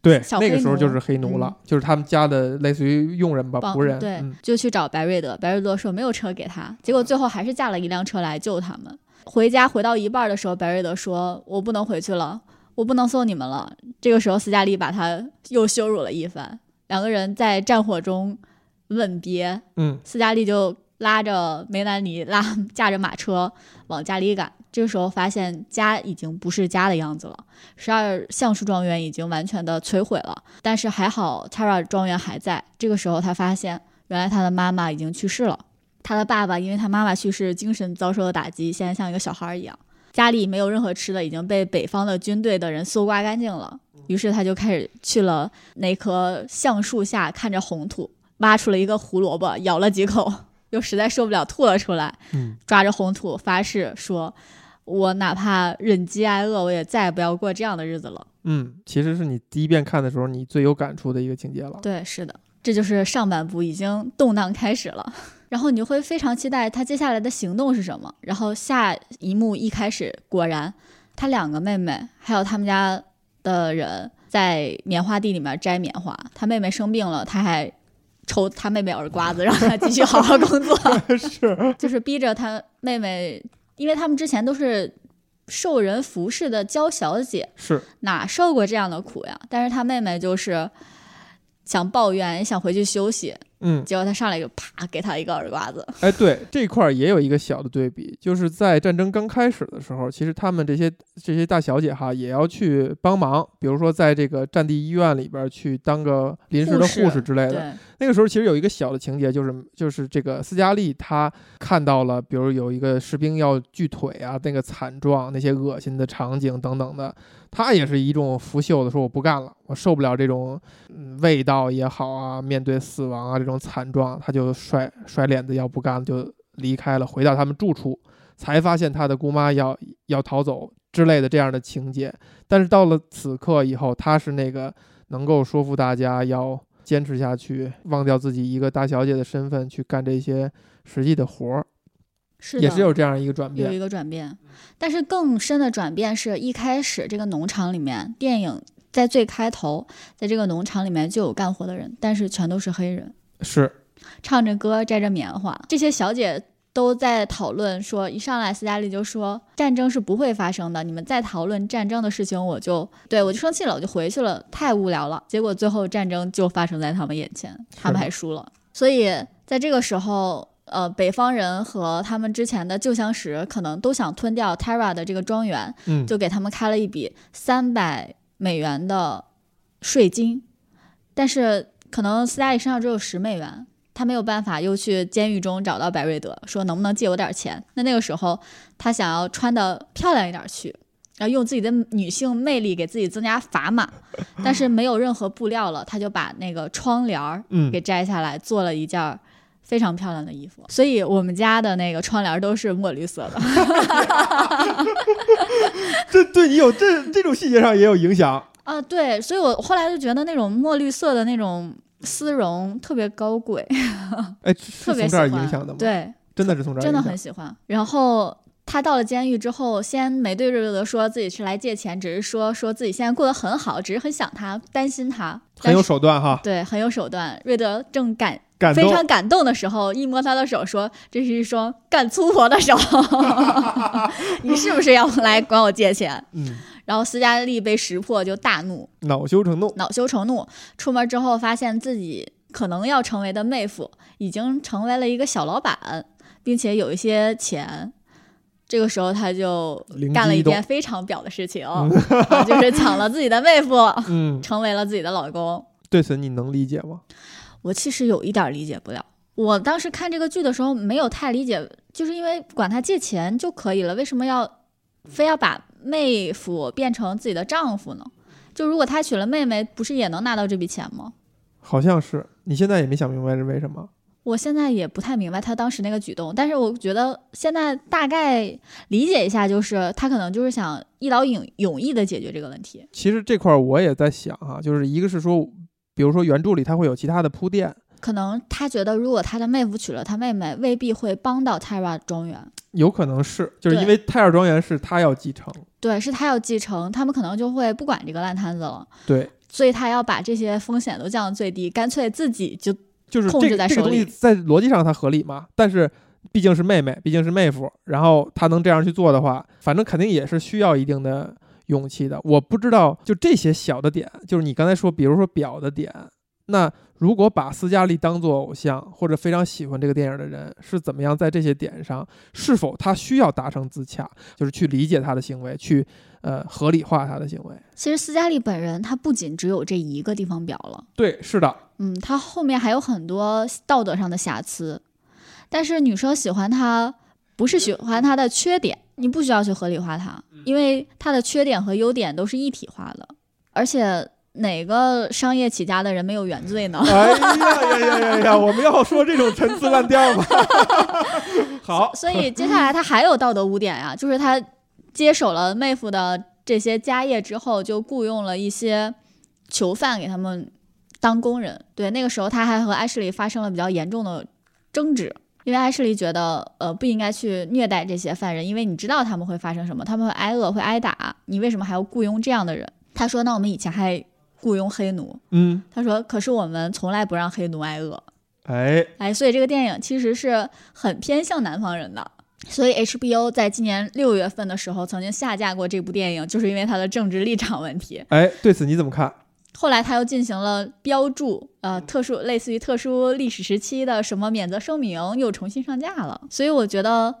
对，那个时候就是黑奴了，嗯就是他们家的类似于佣人吧，仆人。对，嗯就去找白瑞德。白瑞德说没有车给他，结果最后还是驾了一辆车来救他们。回家回到一半的时候，白瑞德说：“我不能回去了，我不能送你们了。”这个时候，斯嘉丽把他又羞辱了一番。两个人在战火中吻别，嗯，斯嘉丽就拉着梅兰妮拉 *laughs* 驾着马车往家里赶。这个时候发现家已经不是家的样子了，十二橡树庄园已经完全的摧毁了。但是还好，Tara 庄园还在。这个时候他发现，原来他的妈妈已经去世了。他的爸爸因为他妈妈去世，精神遭受了打击，现在像一个小孩一样。家里没有任何吃的，已经被北方的军队的人搜刮干净了。于是他就开始去了那棵橡树下，看着红土，挖出了一个胡萝卜，咬了几口，又实在受不了，吐了出来。嗯，抓着红土发誓说：“我哪怕忍饥挨饿，我也再也不要过这样的日子了。嗯，其实是你第一遍看的时候你最有感触的一个情节了”。对，是的，这就是上半部已经动荡开始了。*laughs* 然后你就会非常期待他接下来的行动是什么。然后下一幕一开始，果然他两个妹妹还有他们家的人在棉花地里面摘棉花。他妹妹生病了，他还抽他妹妹耳刮子，让他继续好好工作。*laughs* 是，就是逼着他妹妹，因为他们之前都是受人服侍的娇小姐，是，哪受过这样的苦呀？但是他妹妹就是想抱怨，也想回去休息，嗯，结果他上来就啪给他一个耳刮子。*laughs* 哎，对这块儿也有一个小的对比，就是在战争刚开始的时候，其实他们这些这些大小姐哈也要去帮忙，比如说在这个战地医院里边去当个临时的护士之类的。那个时候其实有一个小的情节，就是就是这个斯嘉丽她看到了，比如有一个士兵要锯腿啊，那个惨状，那些恶心的场景等等的，她也是一种拂袖的说我不干了，我受不了这种嗯味道也好啊，面对死亡啊这种惨状，他就甩甩脸子要不干了就离开了，回到他们住处，才发现他的姑妈要要逃走之类的这样的情节。但是到了此刻以后，他是那个能够说服大家要坚持下去，忘掉自己一个大小姐的身份，去干这些实际的活儿，是的，也是有这样一个转变。有一个转变，但是更深的转变是一开始这个农场里面，电影在最开头，在这个农场里面就有干活的人，但是全都是黑人。是，唱着歌，摘着棉花。这些小姐都在讨论说，一上来斯嘉丽就说战争是不会发生的，你们再讨论战争的事情，我就对我就生气了，我就回去了，太无聊了。结果最后战争就发生在他们眼前，他们还输了。所以在这个时候。呃，北方人和他们之前的旧相识可能都想吞掉 Tara 的这个庄园，嗯，就给他们开了一笔三百美元的税金，但是可能斯嘉丽身上只有十美元，他没有办法又去监狱中找到白瑞德，说能不能借我点钱。那那个时候他想要穿的漂亮一点去，然后用自己的女性魅力给自己增加砝码，但是没有任何布料了，他就把那个窗帘儿嗯给摘下来，做了一件儿非常漂亮的衣服。所以我们家的那个窗帘儿都是墨绿色的。*laughs* 这对你有这这种细节上也有影响。啊，对，所以我后来就觉得那种墨绿色的那种丝绒特别高贵，哎，*laughs* 特别喜从这儿欢。影响的吗？，对，真的是从这儿真的很喜欢。然后他到了监狱之后，先没对瑞德说自己是来借钱，只是说说自己现在过得很好，只是很想他，担心他，很有手段哈，对，很有手段。瑞德正感感。非常感动的时候，一摸他的手，说：“这是一双干粗活的手 *laughs* *laughs* 你是不是要来管我借钱嗯，？”然后斯嘉丽被识破，就大怒，恼羞成怒。恼羞成怒。出门之后，发现自己可能要成为的妹夫已经成为了一个小老板，并且有一些钱。这个时候，他就干了一件非常婊的事情，啊就是抢了自己的妹夫，嗯，成为了自己的老公。对此你能理解吗？我其实有一点理解不了。我当时看这个剧的时候没有太理解，就是因为管他借钱就可以了，为什么要非要把妹夫变成自己的丈夫呢？就如果他娶了妹妹，不是也能拿到这笔钱吗？好像是，你现在也没想明白是为什么。我现在也不太明白他当时那个举动，但是我觉得现在大概理解一下，就是他可能就是想一劳永永逸的解决这个问题。其实这块儿我也在想啊、就是一个是说，比如说原著里他会有其他的铺垫，可能他觉得如果他的妹夫娶了他妹妹，未必会帮到 Tyra 庄园。有可能是，就是因对为泰尔庄园是他要继承，对，是他要继承，他们可能就会不管这个烂摊子了，对，所以他要把这些风险都降到最低，干脆自己就就是控这个这个制在手里。东西在逻辑上它合理嘛，但是毕竟是妹妹，毕竟是妹夫，然后他能这样去做的话，反正肯定也是需要一定的勇气的。我不知道就这些小的点，就是你刚才说，比如说表的点，那如果把斯嘉丽当做偶像或者非常喜欢这个电影的人，是怎么样在这些点上，是否他需要达成自洽，就是去理解他的行为，去呃合理化他的行为？其实斯嘉丽本人她不仅只有这一个地方表了，对，是的，嗯，她后面还有很多道德上的瑕疵，但是女生喜欢她不是喜欢她的缺点，你不需要去合理化她，因为她的缺点和优点都是一体化的，而且哪个商业起家的人没有原罪呢？哎呀呀呀呀呀！*laughs* 我们要说这种陈词滥调吗？*laughs* 好，所以接下来他还有道德污点呀，就是他接手了妹夫的这些家业之后，就雇佣了一些囚犯给他们当工人。对，那个时候他还和艾什莉发生了比较严重的争执，因为艾什莉觉得呃不应该去虐待这些犯人，因为你知道他们会发生什么，他们会挨饿，会挨打，你为什么还要雇佣这样的人？他说：“那我们以前还雇佣黑奴。”嗯，他说：“可是我们从来不让黑奴挨饿。”哎，哎，所以这个电影其实是很偏向南方人的。所以 HBO 在今年六月份的时候曾经下架过这部电影，就是因为它的政治立场问题。哎，对此你怎么看？后来他又进行了标注，呃，特殊类似于特殊历史时期的什么免责声明，又重新上架了。所以我觉得，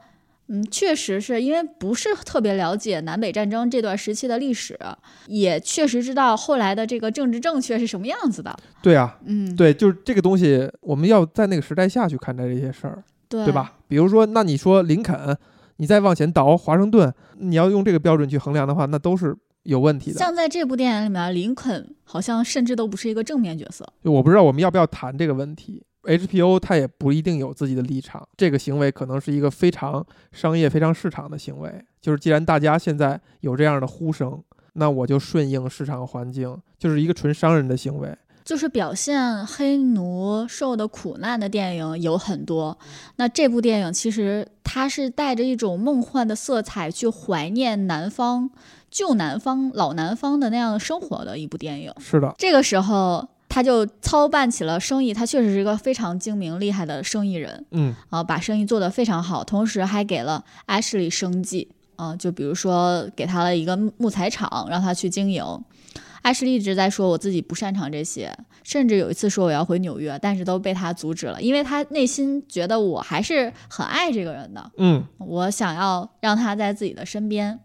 嗯，确实是因为不是特别了解南北战争这段时期的历史，也确实知道后来的这个政治正确是什么样子的。对啊，嗯，对，就是这个东西，我们要在那个时代下去看待这些事儿，对对？吧？比如说，那你说林肯，你再往前倒华盛顿，你要用这个标准去衡量的话，那都是有问题的。像在这部电影里面，林肯好像甚至都不是一个正面角色。就我不知道我们要不要谈这个问题。HBO 它也不一定有自己的立场，这个行为可能是一个非常商业、非常市场的行为。就是既然大家现在有这样的呼声，那我就顺应市场环境，就是一个纯商人的行为。就是表现黑奴受的苦难的电影有很多，那这部电影其实它是带着一种梦幻的色彩去怀念南方、旧南方、老南方的那样生活的一部电影。是的，这个时候，他就操办起了生意，他确实是一个非常精明厉害的生意人嗯，啊，把生意做得非常好，同时还给了 Ashley 生计啊，就比如说给他了一个木材厂，让他去经营。Ashley 一直在说我自己不擅长这些，甚至有一次说我要回纽约，但是都被他阻止了，因为他内心觉得我还是很爱这个人的，嗯，我想要让他在自己的身边。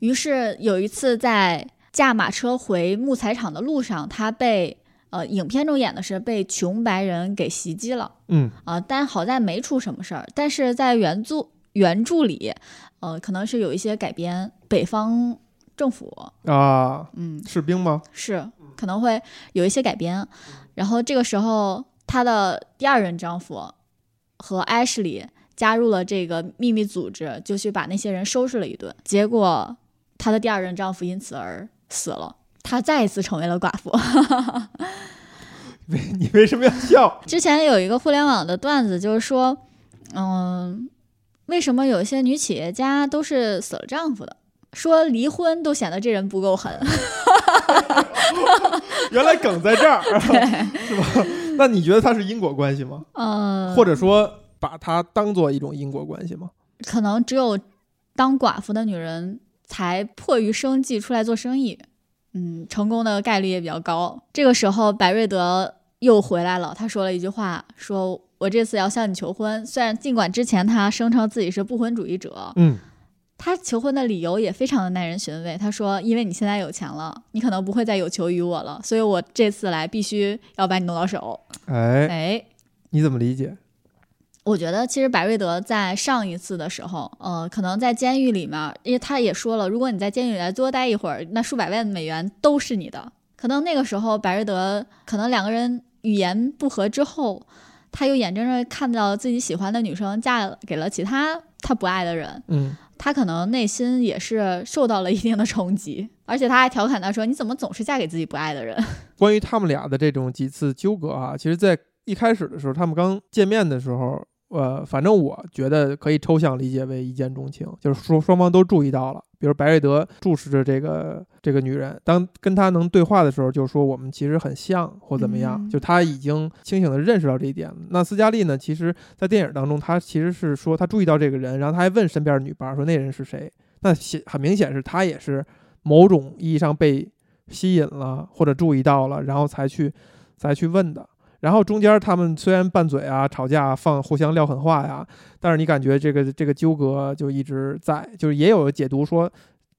于是有一次在驾马车回木材厂的路上，他被呃影片中演的是被穷白人给袭击了嗯，啊、但好在没出什么事儿。但是在原著原著里，呃，可能是有一些改编，北方政府啊，嗯士兵吗？是可能会有一些改编。然后这个时候，她的第二任丈夫和艾什莉加入了这个秘密组织，就去把那些人收拾了一顿。结果，她的第二任丈夫因此而死了，她再一次成为了寡妇。你为什么要笑？*laughs* 之前有一个互联网的段子，就是说，嗯，为什么有些女企业家都是死了丈夫的？说离婚都显得这人不够狠。*laughs* 原来梗在这儿，*laughs* 是吧？那你觉得它是因果关系吗？嗯，或者说把它当做一种因果关系吗？可能只有当寡妇的女人才迫于生计出来做生意，嗯，成功的概率也比较高。这个时候，白瑞德又回来了，他说了一句话，说我这次要向你求婚。虽然尽管之前他声称自己是不婚主义者，嗯，他求婚的理由也非常的耐人寻味。他说，因为你现在有钱了，你可能不会再有求于我了，所以我这次来必须要把你弄到手。哎，哎。你怎么理解？我觉得其实白瑞德在上一次的时候，呃，可能在监狱里面，因为他也说了，如果你在监狱里再多待一会儿，那数百万美元都是你的。可能那个时候白瑞德可能两个人语言不合之后，他又眼睁睁看到自己喜欢的女生嫁给了其他他不爱的人，嗯，他可能内心也是受到了一定的冲击，而且他还调侃他说：“你怎么总是嫁给自己不爱的人 *laughs* 关于他们俩的这种几次纠葛啊，其实，在一开始的时候，他们刚见面的时候，呃，反正我觉得可以抽象理解为一见钟情，就是说双方都注意到了。比如白瑞德注视着这个这个女人，当跟她能对话的时候，就说我们其实很像或怎么样，嗯就他已经清醒的认识到这一点了。那斯嘉丽呢，其实在电影当中，她其实是说她注意到这个人，然后她还问身边的女伴说那人是谁。那显很明显是她也是某种意义上被吸引了或者注意到了，然后才去才去问的。然后中间他们虽然拌嘴啊、吵架、放互相撂狠话呀，但是你感觉这个这个纠葛就一直在，就是也有解读说，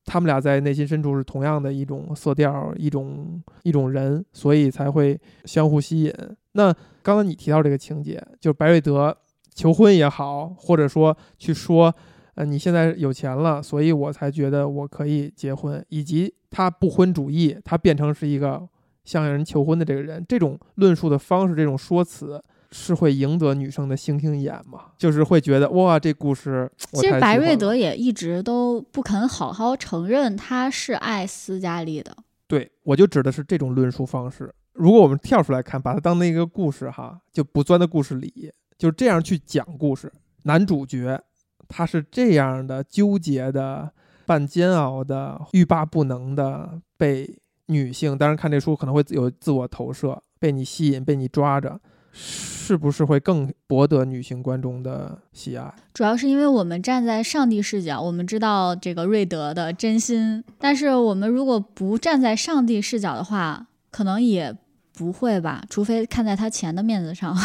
他们俩在内心深处是同样的一种色调、一种一种人，所以才会相互吸引。那刚才你提到这个情节，就是白瑞德求婚也好，或者说去说，呃，你现在有钱了，所以我才觉得我可以结婚，以及他不婚主义，他变成是一个向人求婚的这个人，这种论述的方式，这种说辞。是会赢得女生的星星眼吗？就是会觉得哇，这故事其实白瑞德也一直都不肯好好承认他是爱斯嘉丽的。对，我就指的是这种论述方式。如果我们跳出来看，把它当那个故事哈，就不钻在故事里，就这样去讲故事。男主角他是这样的纠结的、半煎熬的、欲罢不能的，被女性，当然看这书可能会有自我投射，被你吸引，被你抓着，是不是会更博得女性观众的喜爱？主要是因为我们站在上帝视角，我们知道这个瑞德的真心，但是我们如果不站在上帝视角的话，可能也不会吧，除非看在他钱的面子上。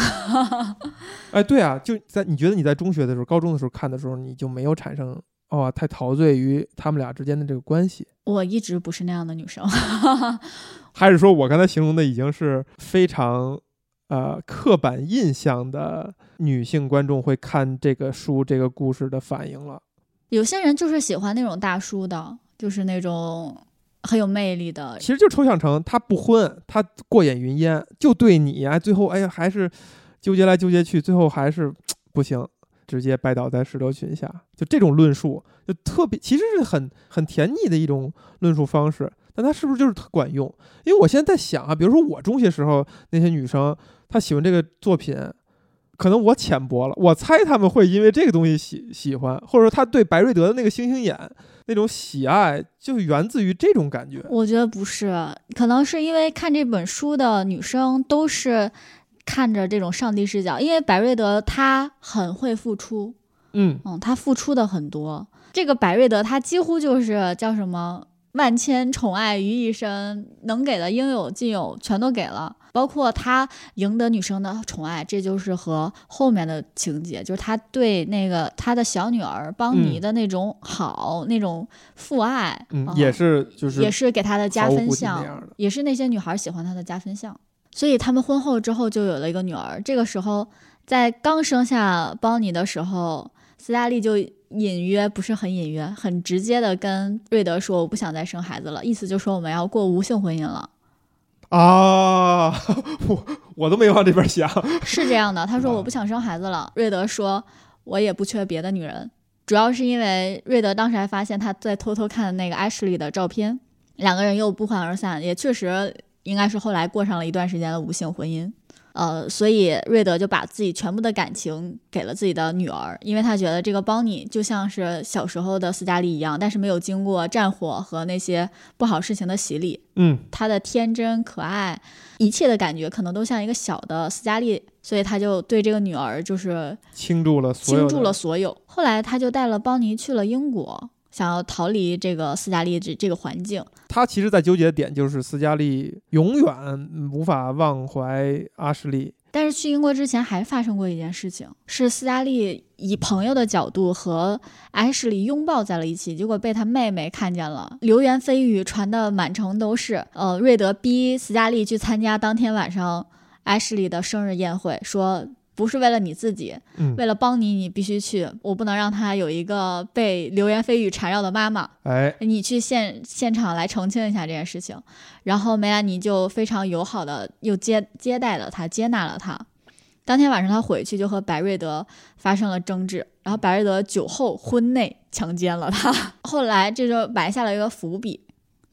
*laughs* 哎，对啊，就在你觉得你在中学的时候、高中的时候看的时候，你就没有产生哦太陶醉于他们俩之间的这个关系，我一直不是那样的女生，*laughs* 还是说我刚才形容的已经是非常呃刻板印象的女性观众会看这个书、这个故事的反应了？有些人就是喜欢那种大叔的，就是那种很有魅力的。其实就抽象成他不婚，他过眼云烟，就对你啊，最后哎呀还是纠结来纠结去，最后还是 *tsk* 不行，直接拜倒在石头裙下。就这种论述，就特别其实是很很甜腻的一种论述方式，但它是不是就是特管用？因为我现在在想啊，比如说我中学时候那些女生，她喜欢这个作品。可能我浅薄了，我猜他们会因为这个东西喜喜欢，或者说他对白瑞德的那个星星眼那种喜爱，就源自于这种感觉。我觉得不是，可能是因为看这本书的女生都是看着这种上帝视角，因为百瑞德他很会付出，嗯，嗯，他付出的很多。这个百瑞德他几乎就是叫什么万千宠爱于一身，能给的应有尽有全都给了，包括他赢得女生的宠爱，这就是和后面的情节，就是他对那个他的小女儿邦尼嗯的那种好，那种父爱，也是就是也是给他的加分项也是那些女孩喜欢他的加分项。所以他们婚后之后就有了一个女儿。这个时候，在刚生下邦尼的时候，斯嘉丽就隐约不是很隐约，很直接的跟瑞德说：“我不想再生孩子了。”意思就说我们要过无性婚姻了。啊，我我都没往这边想。是这样的，他说啊我不想生孩子了。瑞德说，我也不缺别的女人，主要是因为瑞德当时还发现他在偷偷看那个 Ashley 的照片，两个人又不欢而散，也确实应该是后来过上了一段时间的无性婚姻。呃，所以瑞德就把自己全部的感情给了自己的女儿，因为他觉得这个邦尼就像是小时候的斯嘉丽一样，但是没有经过战火和那些不好事情的洗礼，嗯，她的天真可爱，一切的感觉可能都像一个小的斯嘉丽，所以他就对这个女儿就是倾注了所有，倾注了所有。后来他就带了邦尼去了英国，想要逃离这个斯嘉丽这这个环境。他其实在纠结的点就是斯嘉丽永远无法忘怀阿什利。但是去英国之前还发生过一件事情，是斯嘉丽以朋友的角度和艾什莉拥抱在了一起，结果被他妹妹看见了，流言蜚语传的满城都是。呃，瑞德逼斯嘉丽去参加当天晚上艾什莉的生日宴会，说不是为了你自己，嗯，为了帮你你必须去，我不能让他有一个被流言蜚语缠绕的妈妈。哎，你去现现场来澄清一下这件事情。然后梅兰妮就非常友好的又接接待了他，接纳了他。当天晚上他回去就和白瑞德发生了争执，然后白瑞德酒后婚内强奸了他。*laughs* 后来这就埋下了一个伏笔，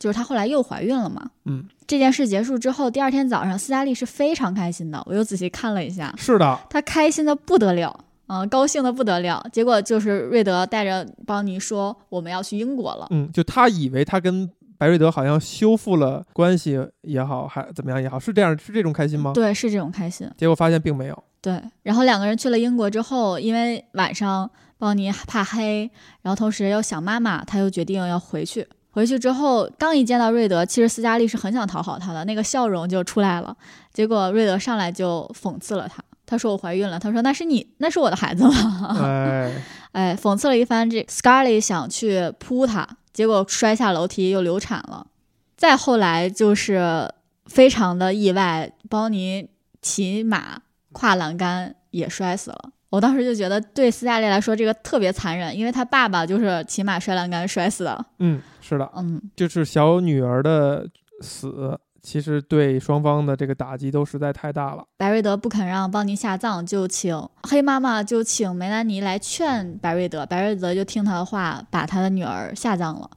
就是她后来又怀孕了嘛。嗯，这件事结束之后，第二天早上，斯嘉丽是非常开心的。我又仔细看了一下，是的，她开心的不得了，嗯、高兴的不得了。结果就是瑞德带着邦尼说我们要去英国了。嗯，就他以为他跟白瑞德好像修复了关系也好，还怎么样也好，是这样，是这种开心吗？对，是这种开心。结果发现并没有。对，然后两个人去了英国之后，因为晚上邦尼怕黑，然后同时又想妈妈，他又决定要回去。回去之后，刚一见到瑞德，其实斯嘉丽是很想讨好他的，那个笑容就出来了。结果瑞德上来就讽刺了他，他说我怀孕了，他说那是你，那是我的孩子吗？哎，*laughs* 哎，讽刺了一番。这 Scarly 想去扑他，结果摔下楼梯又流产了。再后来就是非常的意外，邦尼骑马跨栏杆也摔死了。我当时就觉得对斯嘉丽来说这个特别残忍，因为他爸爸就是骑马摔栏杆摔死的。嗯，是的，嗯，就是小女儿的死，其实对双方的这个打击都实在太大了。白瑞德不肯让邦尼下葬，就请黑妈妈就请梅兰妮来劝白瑞德，白瑞德就听他的话，把他的女儿下葬了。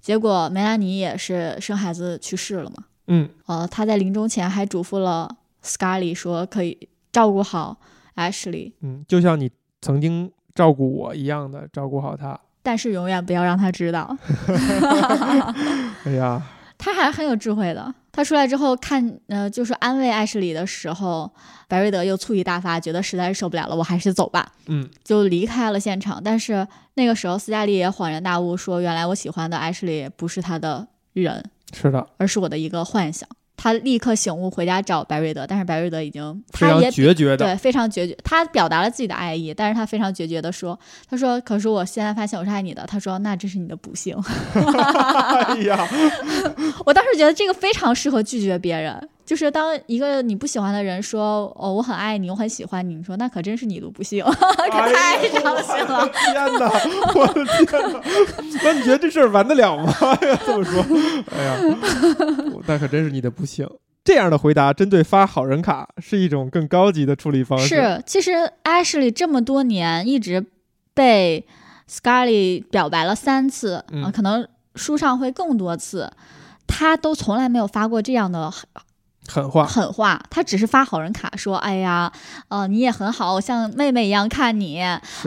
结果梅兰妮也是生孩子去世了嘛。嗯，呃，他在临终前还嘱咐了 Scarly 说可以照顾好 Ashley，嗯，就像你曾经照顾我一样的照顾好她。但是永远不要让他知道。*laughs* 哎呀，*laughs* 他还很有智慧的。他出来之后看，呃，就是安慰艾什里的时候，白瑞德又醋意大发，觉得实在是受不了了，我还是走吧，嗯，就离开了现场。但是那个时候，斯嘉丽也恍然大悟，说原来我喜欢的艾什里不是他的人，是的，而是我的一个幻想。他立刻醒悟，回家找白瑞德，但是白瑞德已经，非常他也决绝的。对非常决绝，他表达了自己的爱意，但是他非常决绝的说，他说，可是我现在发现我是爱你的。他说，那这是你的不幸。*laughs* 哎呀，*laughs* 我当时觉得这个非常适合拒绝别人，就是当一个你不喜欢的人说“哦，我很爱你，我很喜欢你”，你说那可真是你的不幸，可太伤心了。哎！天哪，我的天哪！那你觉得这事儿完得了吗？*laughs* 哎呀，这么说，哎呀，那可真是你的不幸。这样的回答针对发好人卡是一种更高级的处理方式。是，其实 Ashley 这么多年一直被 Scarly 表白了三次，啊、嗯可能书上会更多次，他都从来没有发过这样的狠话，狠话，他只是发好人卡说：“哎呀，呃，你也很好，我像妹妹一样看你，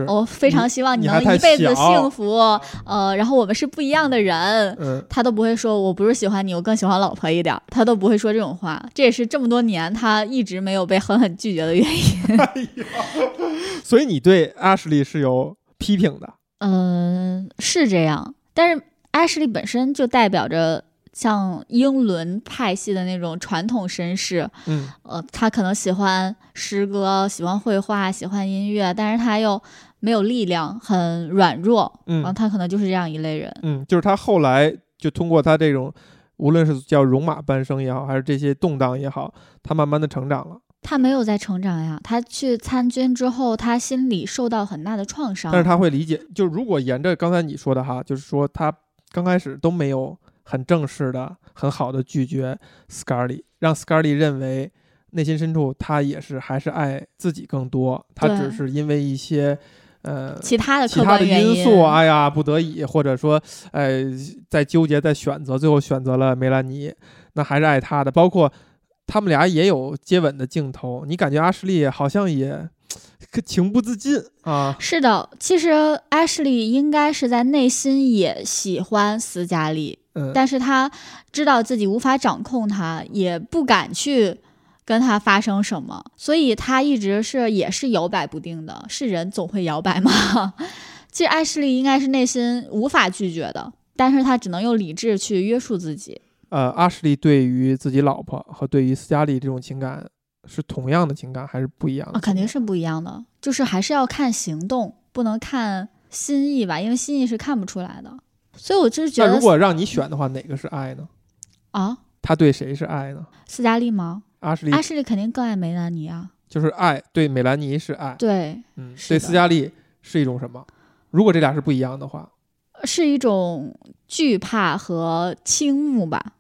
我非常希望你能一辈子幸福。呃，然后我们是不一样的人。嗯，他都不会说，我不是喜欢你，我更喜欢老婆一点儿。他都不会说这种话，这也是这么多年他一直没有被狠狠拒绝的原因。*laughs* 哎，*laughs* 所以你对阿什利是有批评的，嗯，是这样，但是阿什利本身就代表着像英伦派系的那种传统绅士，嗯，呃，他可能喜欢诗歌，喜欢绘画，喜欢音乐，但是他又没有力量，很软弱，嗯然后他可能就是这样一类人。嗯，就是他后来就通过他这种，无论是叫戎马半生也好，还是这些动荡也好，他慢慢的成长了。他没有在成长呀，他去参军之后，他心里受到很大的创伤。但是他会理解，就如果沿着刚才你说的哈，就是说他刚开始都没有很正式的、很好的拒绝 Scarly，让 Scarly 认为内心深处他也是还是爱自己更多，他只是因为一些呃其他的其他的因素，哎呀不得已，或者说呃在纠结在选择，最后选择了梅兰妮，那还是爱他的，包括。他们俩也有接吻的镜头，你感觉阿什利好像也可情不自禁啊，是的，其实 Ashley 应该是在内心也喜欢斯嘉丽，嗯，但是他知道自己无法掌控他，也不敢去跟他发生什么，所以他一直是也是摇摆不定的。是人总会摇摆嘛。*laughs* 其实艾什利应该是内心无法拒绝的，但是他只能用理智去约束自己。呃，阿什利对于自己老婆和对于斯嘉丽这种情感是同样的情感，还是不一样的啊，？肯定是不一样的，就是还是要看行动，不能看心意吧，因为心意是看不出来的。所以我就是觉得那如果让你选的话，哪个是爱呢？啊，他对谁是爱呢？斯嘉丽吗？阿什利阿什利肯定更爱梅兰妮啊。就是爱，对梅兰妮是爱，对，嗯，对斯嘉丽是一种什么？如果这俩是不一样的话，是一种惧怕和倾慕吧。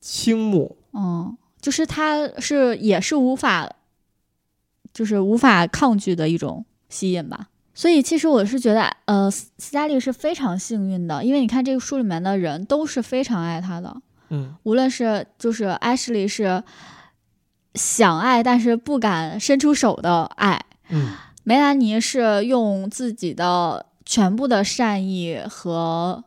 倾慕，嗯，就是他是也是无法，就是无法抗拒的一种吸引吧。所以其实我是觉得，呃，斯斯嘉丽是非常幸运的，因为你看这个书里面的人都是非常爱她的，嗯无论是就是艾什莉是想爱但是不敢伸出手的爱，嗯梅兰妮是用自己的全部的善意和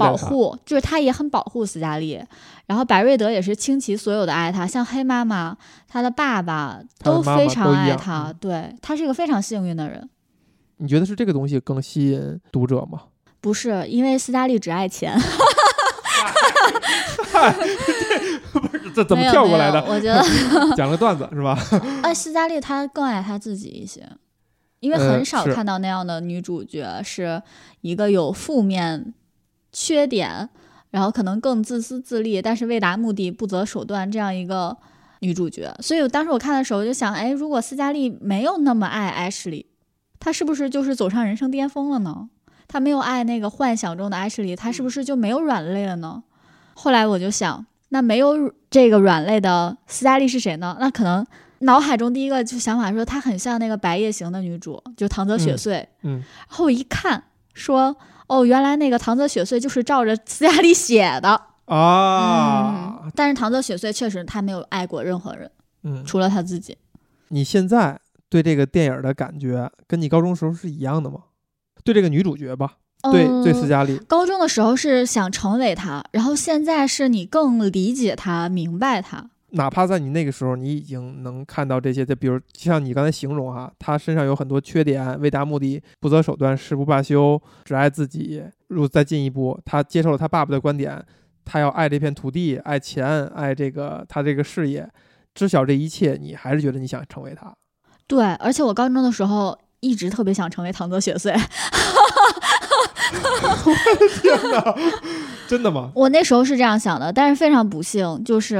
保护，就是他也很保护斯嘉丽。然后白瑞德也是倾其所有的爱他，像黑妈妈、他的爸爸都非常爱他。嗯对他是一个非常幸运的人，你觉得是这个东西更吸引读者吗？不是因为斯嘉丽只爱钱，*laughs* 这怎么跳过来的？我觉得，*laughs* 讲个段子是吧？哎，*laughs* 斯嘉丽她更爱她自己一些，因为呃很少看到那样的女主角是一个有负面缺点，然后可能更自私自利，但是为达目的不择手段这样一个女主角。所以我当时我看的时候我就想，哎，如果斯嘉丽没有那么爱艾什莉，她是不是就是走上人生巅峰了呢？他没有爱那个幻想中的艾什莉，他是不是就没有软肋了呢？后来我就想，那没有这个软肋的斯嘉丽是谁呢？那可能脑海中第一个就想法说，她很像那个《白夜行》的女主，就唐泽雪穗。嗯，然后我一看，说哦，原来那个唐泽雪穗就是照着斯嘉丽写的。啊，嗯，但是唐泽雪穗确实她没有爱过任何人，嗯，除了她自己。你现在对这个电影的感觉跟你高中时候是一样的吗？对这个女主角吧，对对斯嗯嘉丽，高中的时候是想成为她，然后现在是你更理解她、明白她。哪怕在你那个时候，你已经能看到这些，就比如像你刚才形容哈，她身上有很多缺点，为达目的不择手段，誓不罢休，只爱自己。如果再进一步，她接受了她爸爸的观点，她要爱这片土地，爱钱，爱这个她这个事业，知晓这一切，你还是觉得你想成为她。对，而且我高中的时候一直特别想成为唐泽雪穗。*laughs* 真的吗？我那时候是这样想的，但是非常不幸，就是，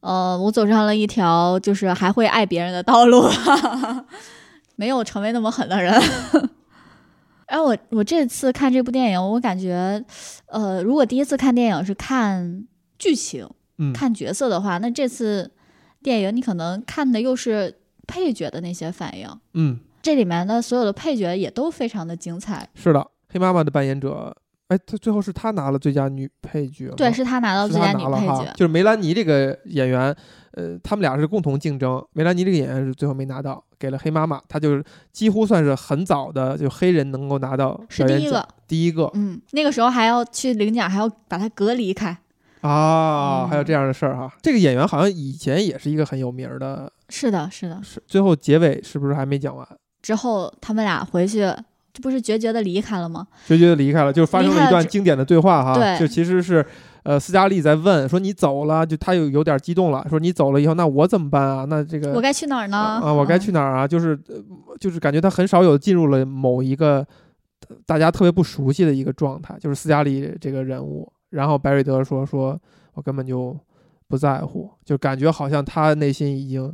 呃，我走上了一条就是还会爱别人的道路，*laughs* 没有成为那么狠的人。然后我我这次看这部电影，我感觉，呃，如果第一次看电影是看剧情、嗯，看角色的话，那这次电影你可能看的又是配角的那些反应，嗯，这里面的所有的配角也都非常的精彩。是的，黑妈妈的扮演者，哎，他最后是他拿了最佳女配角，对，是他拿到最佳女配角，。就是梅兰妮这个演员，呃，他们俩是共同竞争，梅兰妮这个演员是最后没拿到，给了黑妈妈，她就是几乎算是很早的就黑人能够拿到是第一个，第一个嗯，那个时候还要去领奖，还要把它隔离开。啊，嗯还有这样的事儿哈。这个演员好像以前也是一个很有名儿的，是的，是的。是最后结尾是不是还没讲完？之后他们俩回去，这不是决绝的离开了吗？决绝的离开了，就发生了一段经典的对话哈，对就其实是。呃，斯嘉丽在问说：“你走了，就他有有点激动了，说你走了以后，那我怎么办啊？那这个我该去哪儿呢？啊，啊我该嗯去哪儿啊？就是呃就是感觉他很少有进入了某一个呃大家特别不熟悉的一个状态，就是斯嘉丽这个人物。然后白瑞德说：“说我根本就不在乎，就感觉好像他内心已经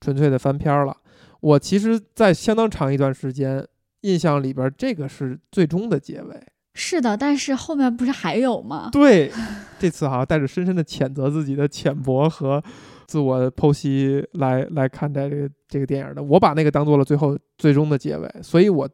纯粹的翻篇儿了。”我其实，在相当长一段时间印象里边，这个是最终的结尾。是的，但是后面不是还有吗？*laughs* 对，这次好像带着深深的谴责自己的浅薄和自我剖析来来看待这个这个电影的。我把那个当做了最后最终的结尾，所以我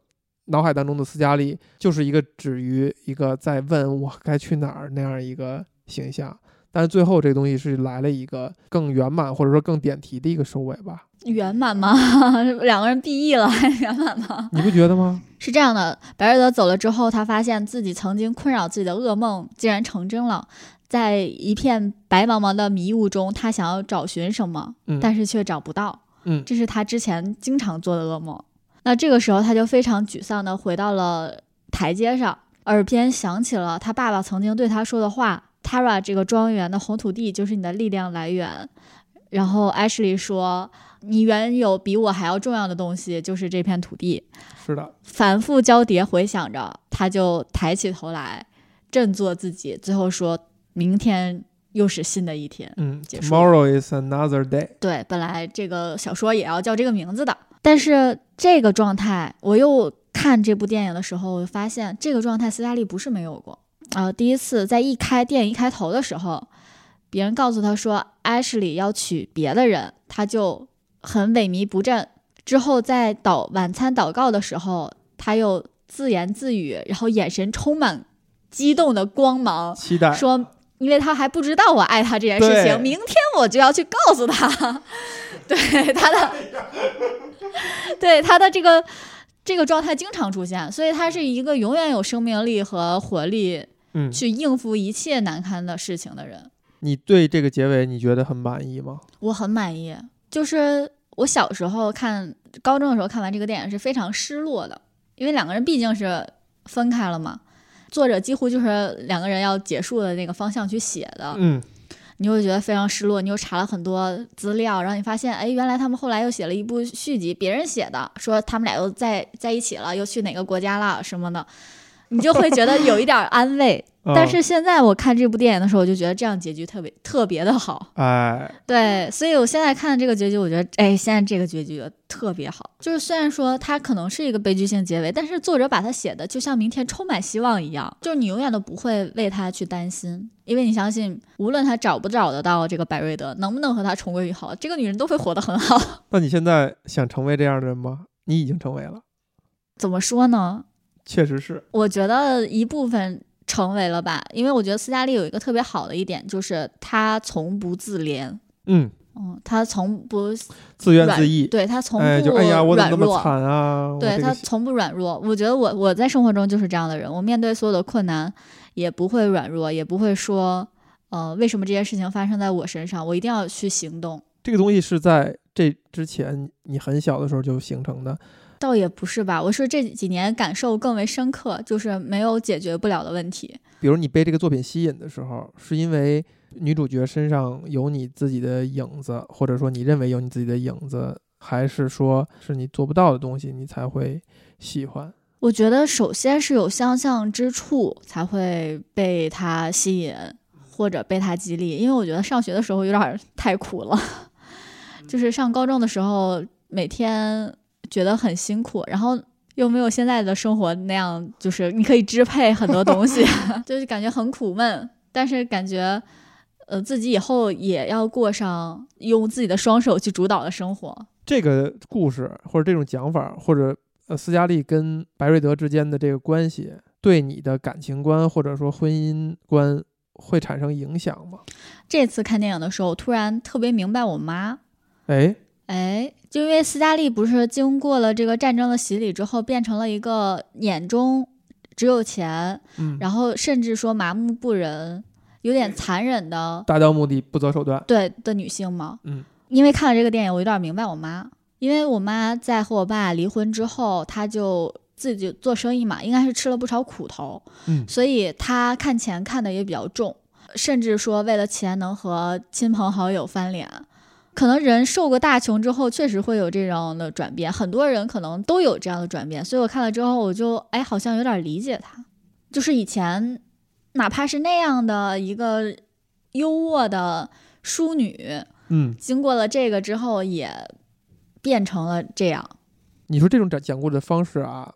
脑海当中的斯嘉丽就是一个止于一个在问我该去哪儿那样一个形象。但是最后这个东西是来了一个更圆满或者说更点题的一个收尾吧？圆满吗？*laughs* 两个人 B E 了，还圆满吗？你不觉得吗？*laughs* 是这样的，白瑞德走了之后，他发现自己曾经困扰自己的噩梦竟然成真了。在一片白茫茫的迷雾中，他想要找寻什么，嗯但是却找不到。嗯这是他之前经常做的噩梦。那这个时候，他就非常沮丧地回到了台阶上，耳边响起了他爸爸曾经对他说的话：“Tara，这个庄园的红土地就是你的力量来源。”然后 Ashley 说：“你原有比我还要重要的东西，就是这片土地。”是的，反复交叠回想着，他就抬起头来，振作自己，最后说：“明天又是新的一天。”嗯结束，Tomorrow is another day。对，本来这个小说也要叫这个名字的，但是这个状态，我又看这部电影的时候，我发现这个状态斯嘉丽不是没有过。呃，第一次在一开电影一开头的时候，别人告诉他说 Ashley 要娶别的人，他就很萎靡不振。之后在祷晚餐祷告的时候，他又自言自语，然后眼神充满激动的光芒，期待说，因为他还不知道我爱他这件事情，明天我就要去告诉他。*laughs* 对他的，对他的这个这个状态经常出现，所以他是一个永远有生命力和活力嗯，去应付一切难堪的事情的人。你对这个结尾你觉得很满意吗？我很满意，就是我小时候看高中的时候看完这个电影是非常失落的，因为两个人毕竟是分开了嘛。作者几乎就是两个人要结束的那个方向去写的，嗯，你会觉得非常失落。你又查了很多资料，然后你发现，哎，原来他们后来又写了一部续集，别人写的，说他们俩又在在一起了，又去哪个国家了什么的，你就会觉得有一点安慰。*laughs* 但嗯是现在我看这部电影的时候，我就觉得这样结局特别特别的好。哎，对，所以我现在看的这个结局，我觉得，哎，现在这个结局特别好。就是虽然说它可能是一个悲剧性结尾，但是作者把它写的就像明天充满希望一样，就是你永远都不会为他去担心，因为你相信，无论他找不找得到这个百瑞德，能不能和他重归于好，这个女人都会活得很好。*laughs* 那你现在想成为这样的人吗？你已经成为了，怎么说呢？确实是。我觉得一部分成为了吧，因为我觉得斯嘉丽有一个特别好的一点，就是她从不自怜。嗯，嗯，她从不自怨自艾。对她从不哎，就哎呀，我怎么那么软弱，惨啊？我对这个心他从不软弱，我觉得我我在生活中就是这样的人，我面对所有的困难也不会软弱，也不会说，呃，为什么这件事情发生在我身上，我一定要去行动。这个东西是在这之前你很小的时候就形成的。倒也不是吧，我是这几年感受更为深刻，就是没有解决不了的问题。比如你被这个作品吸引的时候，是因为女主角身上有你自己的影子，或者说你认为有你自己的影子，还是说是你做不到的东西，你才会喜欢？我觉得首先是有相像之处才会被他吸引，或者被他激励。因为我觉得上学的时候有点儿太苦了，*laughs* 就是上高中的时候每天觉得很辛苦，然后又没有现在的生活那样，就是你可以支配很多东西，*laughs* 就是感觉很苦闷。但是感觉，呃，自己以后也要过上用自己的双手去主导的生活。这个故事或者这种讲法，或者呃斯嘉丽跟白瑞德之间的这个关系，对你的感情观或者说婚姻观会产生影响吗？这次看电影的时候，突然特别明白我妈。哎，哎，就因为斯嘉丽不是经过了这个战争的洗礼之后，变成了一个眼中只有钱，嗯，然后甚至说麻木不仁、有点残忍的达到目的不择手段。对的女性嘛。嗯，因为看了这个电影，我有点明白我妈，因为我妈在和我爸离婚之后，她就自己做生意嘛，应该是吃了不少苦头，嗯所以她看钱看的也比较重，甚至说为了钱能和亲朋好友翻脸。可能人受过大穷之后，确实会有这样的转变，很多人可能都有这样的转变，所以我看了之后，我就哎，好像有点理解她，就是以前哪怕是那样的一个优渥的淑女，嗯，经过了这个之后，也变成了这样。你说这种讲讲故事的方式啊，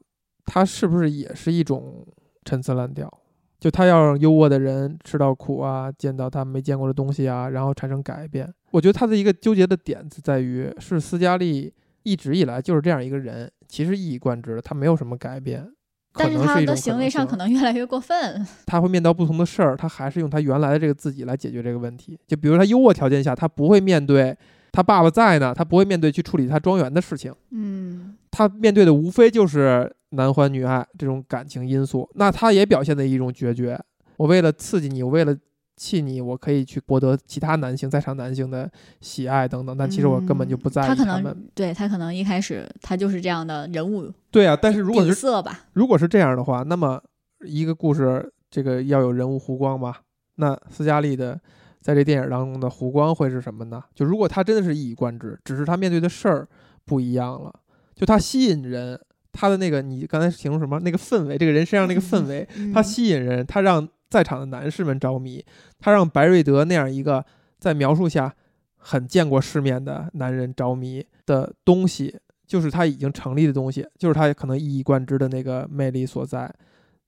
它是不是也是一种陈词滥调？就他要让优渥的人吃到苦啊，见到他没见过的东西啊，然后产生改变。我觉得他的一个纠结的点子在于，是斯嘉丽一直以来就是这样一个人，其实一以贯之的，他没有什么改变。但是他的行为上可能能越来越过分。他会面到不同的事儿，他还是用他原来的这个自己来解决这个问题。就比如他优渥条件下，他不会面对他爸爸在呢，他不会面对去处理他庄园的事情。嗯，他面对的无非就是男欢女爱这种感情因素，那他也表现的一种决绝。我为了刺激你，我为了气你，我可以去博得其他男性在场男性的喜爱等等，但其实我根本就不在意嗯他可们。能对他可能一开始他就是这样的人物对啊，但是如果底是色吧。如果是这样的话，那么一个故事这个要有人物弧光吧？那斯嘉丽的在这电影当中的弧光会是什么呢？就如果他真的是一以贯之，只是他面对的事儿不一样了，就他吸引人，他的那个你刚才形容什么那个氛围，这个人身上那个氛围，嗯他吸引人，他让在场的男士们着迷，他让白瑞德那样一个在描述下很见过世面的男人着迷的东西，就是他已经成立的东西，就是他可能一以贯之的那个魅力所在。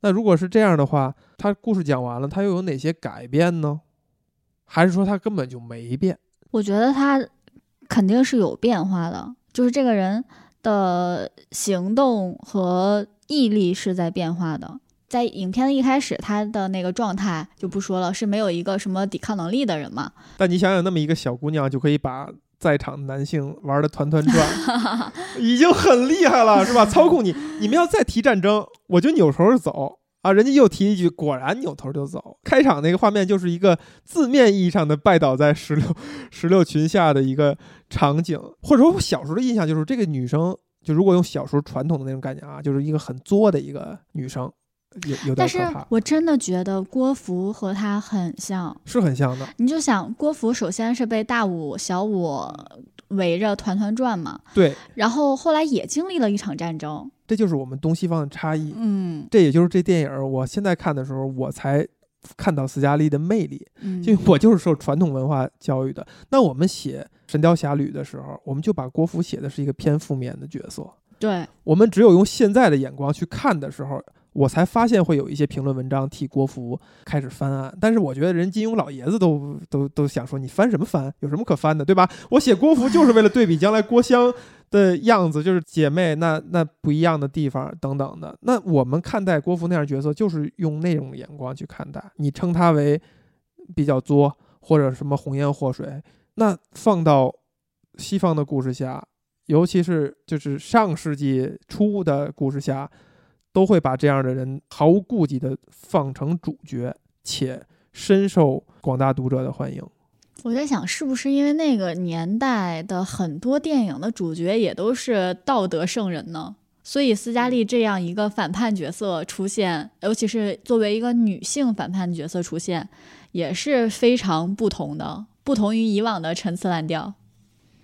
那如果是这样的话，他故事讲完了，他又有哪些改变呢？还是说他根本就没变？我觉得他肯定是有变化的，就是这个人的行动和毅力是在变化的。在影片的一开始，他的那个状态就不说了，是没有一个什么抵抗能力的人嘛？但你想想，那么一个小姑娘就可以把在场男性玩的团团转，*laughs* 已经很厉害了，是吧？操控你，你们要再提战争，我就扭头就走啊！人家又提一句，果然扭头就走。开场那个画面就是一个字面意义上的拜倒在石榴石榴裙下的一个场景，或者说我小时候的印象就是这个女生，就如果用小时候传统的那种概念啊，就是一个很作的一个女生。有有点但是，我真的觉得郭芙和他很像。是很像的。你就想，郭芙首先是被大武、小武围着团团转嘛，对，然后后来也经历了一场战争。这就是我们东西方的差异。嗯这也就是这电影儿，我现在看的时候，我才看到斯嘉丽的魅力。嗯，因为我就是受传统文化教育的。那我们写《神雕侠侣》的时候，我们就把郭芙写的是一个偏负面的角色。对，我们只有用现在的眼光去看的时候，我才发现会有一些评论文章替郭芙开始翻案。但是我觉得人金庸老爷子都都都想说，你翻什么翻？有什么可翻的，对吧？我写郭芙就是为了对比将来郭襄的样子，就是姐妹那那不一样的地方等等的。那我们看待郭芙那样角色，就是用那种眼光去看待。你称她为比较作，或者什么红颜祸水，那放到西方的故事下，尤其是就是上世纪初的故事下，都会把这样的人毫无顾忌地放成主角，且深受广大读者的欢迎。我在想，是不是因为那个年代的很多电影的主角也都是道德圣人呢？所以斯嘉丽这样一个反叛角色出现，尤其是作为一个女性反叛角色出现，也是非常不同的，不同于以往的陈词滥调。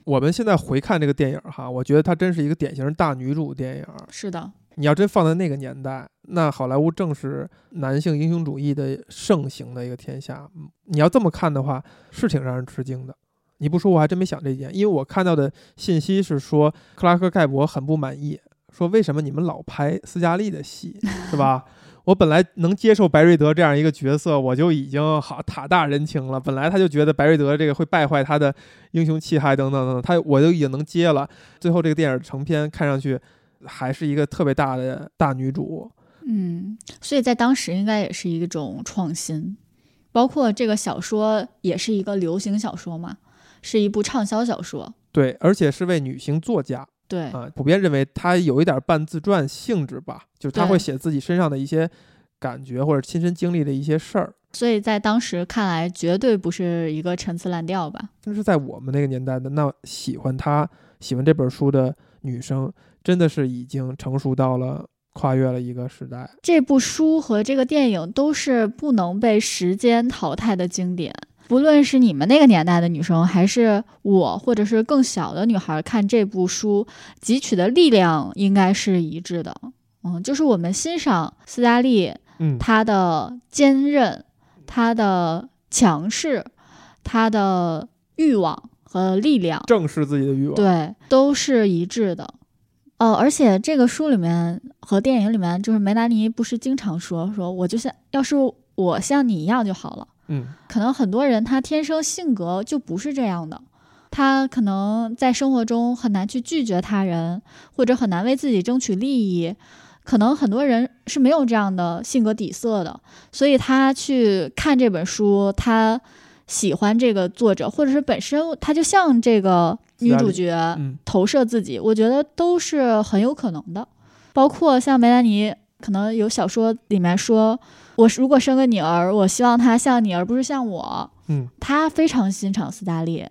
我们现在回看这个电影哈，我觉得它真是一个典型大女主电影。是的，你要真放在那个年代，那好莱坞正是男性英雄主义的盛行的一个天下。嗯你要这么看的话，是挺让人吃惊的。你不说，我还真没想这一点，因为我看到的信息是说，*laughs* 克拉克盖博很不满意，说为什么你们老拍斯嘉丽的戏，是吧？我本来能接受白瑞德这样一个角色，我就已经好塔大人情了。本来他就觉得白瑞德这个会败坏他的英雄气概等等等等，他我就已经能接了。最后这个电影成片看上去还是一个特别大的大女主，嗯，所以在当时应该也是一种创新，包括这个小说也是一个流行小说嘛，是一部畅销小说。对，而且是位女性作家对，啊，普遍认为她有一点半自传性质吧，就是她会写自己身上的一些感觉或者亲身经历的一些事儿。所以在当时看来，绝对不是一个陈词滥调吧？但是在我们那个年代的，那喜欢她、喜欢这本书的女生，真的是已经成熟到了跨越了一个时代。这部书和这个电影都是不能被时间淘汰的经典。不论是你们那个年代的女生，还是我，或者是更小的女孩，看这部书汲取的力量应该是一致的。嗯，就是我们欣赏斯嘉丽嗯，她的坚韧、她的强势、她的欲望和力量，正视自己的欲望。对，都是一致的。哦，而且这个书里面和电影里面，就是梅兰妮不是经常说说，我就像要是我像你一样就好了。嗯，可能很多人他天生性格就不是这样的，他可能在生活中很难去拒绝他人，或者很难为自己争取利益。可能很多人是没有这样的性格底色的，所以他去看这本书，他喜欢这个作者，或者是本身他就像这个女主角嗯投射自己，我觉得都是很有可能的。包括像梅兰妮，可能有小说里面说，我如果生个女儿，我希望她像你，而不是像我。嗯，她非常欣赏斯嘉丽。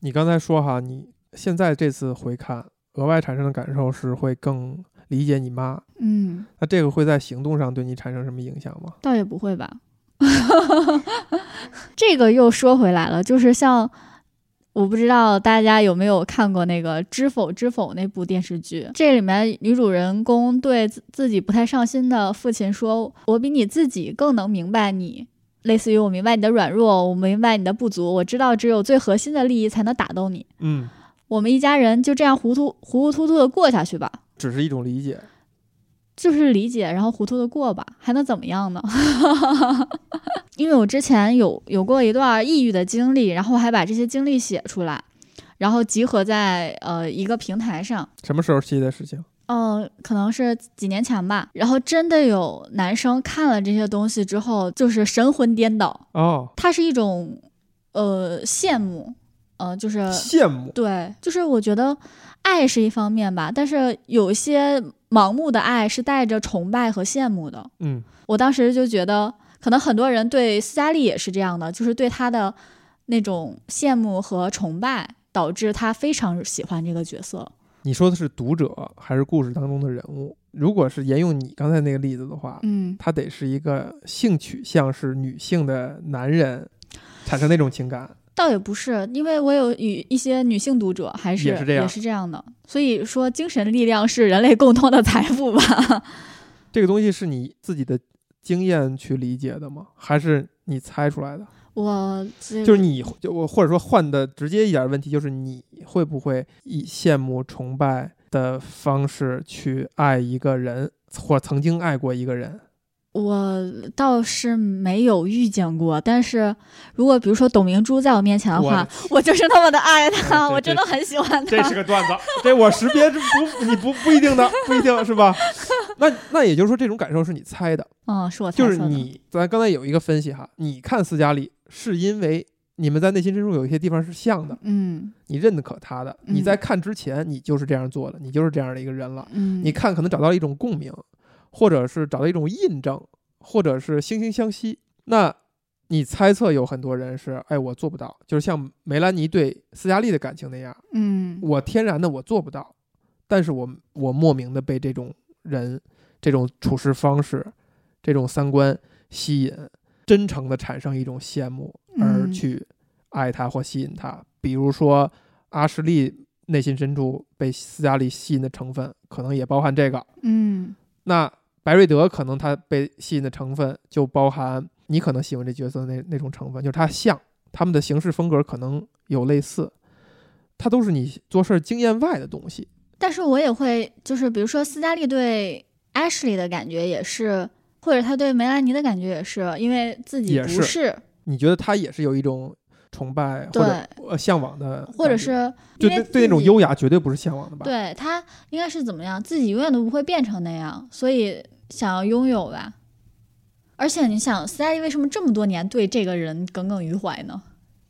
你刚才说哈，你现在这次回看，额外产生的感受是会更理解你妈。嗯，那这个会在行动上对你产生什么影响吗？倒也不会吧。*laughs* 这个又说回来了，就是像我不知道大家有没有看过那个《知否知否》那部电视剧，这里面女主人公对自自己不太上心的父亲说：“我比你自己更能明白你。”类似于我明白你的软弱，我明白你的不足，我知道只有最核心的利益才能打动你。嗯，我们一家人就这样糊涂糊糊涂涂的过下去吧，只是一种理解。就是理解，然后糊涂的过吧，还能怎么样呢？*laughs* 因为我之前有有过一段抑郁的经历，然后还把这些经历写出来，然后集合在呃一个平台上。什么时候期的事情？嗯、可能是几年前吧。然后真的有男生看了这些东西之后，就是神魂颠倒。哦，它是一种呃羡慕，呃，就是羡慕，对，就是我觉得爱是一方面吧，但是有一些盲目的爱是带着崇拜和羡慕的。嗯，我当时就觉得，可能很多人对斯嘉丽也是这样的，就是对她的那种羡慕和崇拜，导致他非常喜欢这个角色。你说的是读者还是故事当中的人物？如果是沿用你刚才那个例子的话，嗯，他得是一个性取向是女性的男人产生那种情感。倒也不是，因为我有与一些女性读者还是也是这样也是这样的，所以说精神力量是人类共同的财富吧。*laughs* 这个东西是你自己的经验去理解的吗？还是你猜出来的？我就是你就我或者说换的直接一点问题，就是你会不会以羡慕、崇拜的方式去爱一个人，或曾经爱过一个人？我倒是没有遇见过，但是如果比如说董明珠在我面前的话，我就是那么的爱她，我真的很喜欢她这。是个段子，这我识别这不你不不一定的，不一定是吧？*laughs* 那那也就是说，这种感受是你猜的，嗯，是我猜就是。你咱刚才有一个分析哈，你看斯嘉丽是因为你们在内心深处有一些地方是像的，嗯你认可他的，嗯你在看之前你就是这样做的，你就是这样的一个人了。嗯，你看可能找到了一种共鸣，或者是找到一种印证，或者是惺惺相惜。那你猜测有很多人是，哎，我做不到，就是像梅兰妮对斯嘉丽的感情那样，嗯我天然的我做不到，但是我我莫名的被这种人、这种处事方式、这种三观吸引，真诚的产生一种羡慕，而嗯去爱他或吸引他。比如说阿什利内心深处被斯嘉丽吸引的成分，可能也包含这个。嗯那白瑞德可能他被吸引的成分就包含你可能喜欢这角色的那那种成分，就是他像他们的行事风格可能有类似，它都是你做事儿经验外的东西。但是我也会，就是比如说斯嘉丽对 Ashley 的感觉也是，或者他对梅兰妮的感觉也是，因为自己不是，你觉得他也是有一种崇拜或者呃向往的，或者是就对对那种优雅绝对不是向往的吧？对他应该是怎么样，自己永远都不会变成那样，所以想要拥有吧。而且你想，斯嘉丽为什么这么多年对这个人耿耿于怀呢？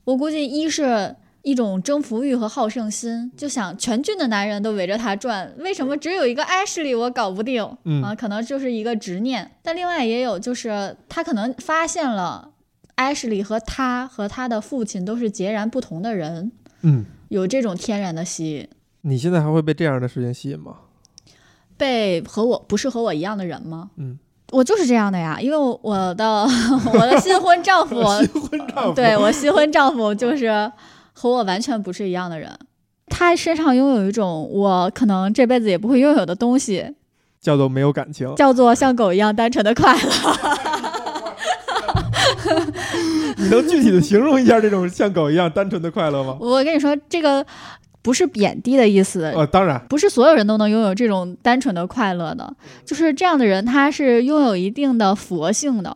我估计一是一种征服欲和好胜心，就想全郡的男人都围着他转，为什么只有一个 Ashley 我搞不定？嗯啊，可能就是一个执念。但另外也有就是他可能发现了艾什莉和他和他的父亲都是截然不同的人，嗯，有这种天然的吸引。你现在还会被这样的事情吸引吗？被和我不是和我一样的人吗？嗯，我就是这样的呀，因为我我的 *laughs* 我的新婚丈夫，*laughs* 新婚丈夫，对我新婚丈夫就是和我完全不是一样的人。他身上拥有一种我可能这辈子也不会拥有的东西，叫做没有感情。叫做像狗一样单纯的快乐。*laughs* 你能具体的形容一下这种像狗一样单纯的快乐吗？我跟你说，这个不是贬低的意思，呃，当然，不是所有人都能拥有这种单纯的快乐的，就是这样的人，他是拥有一定的佛性的，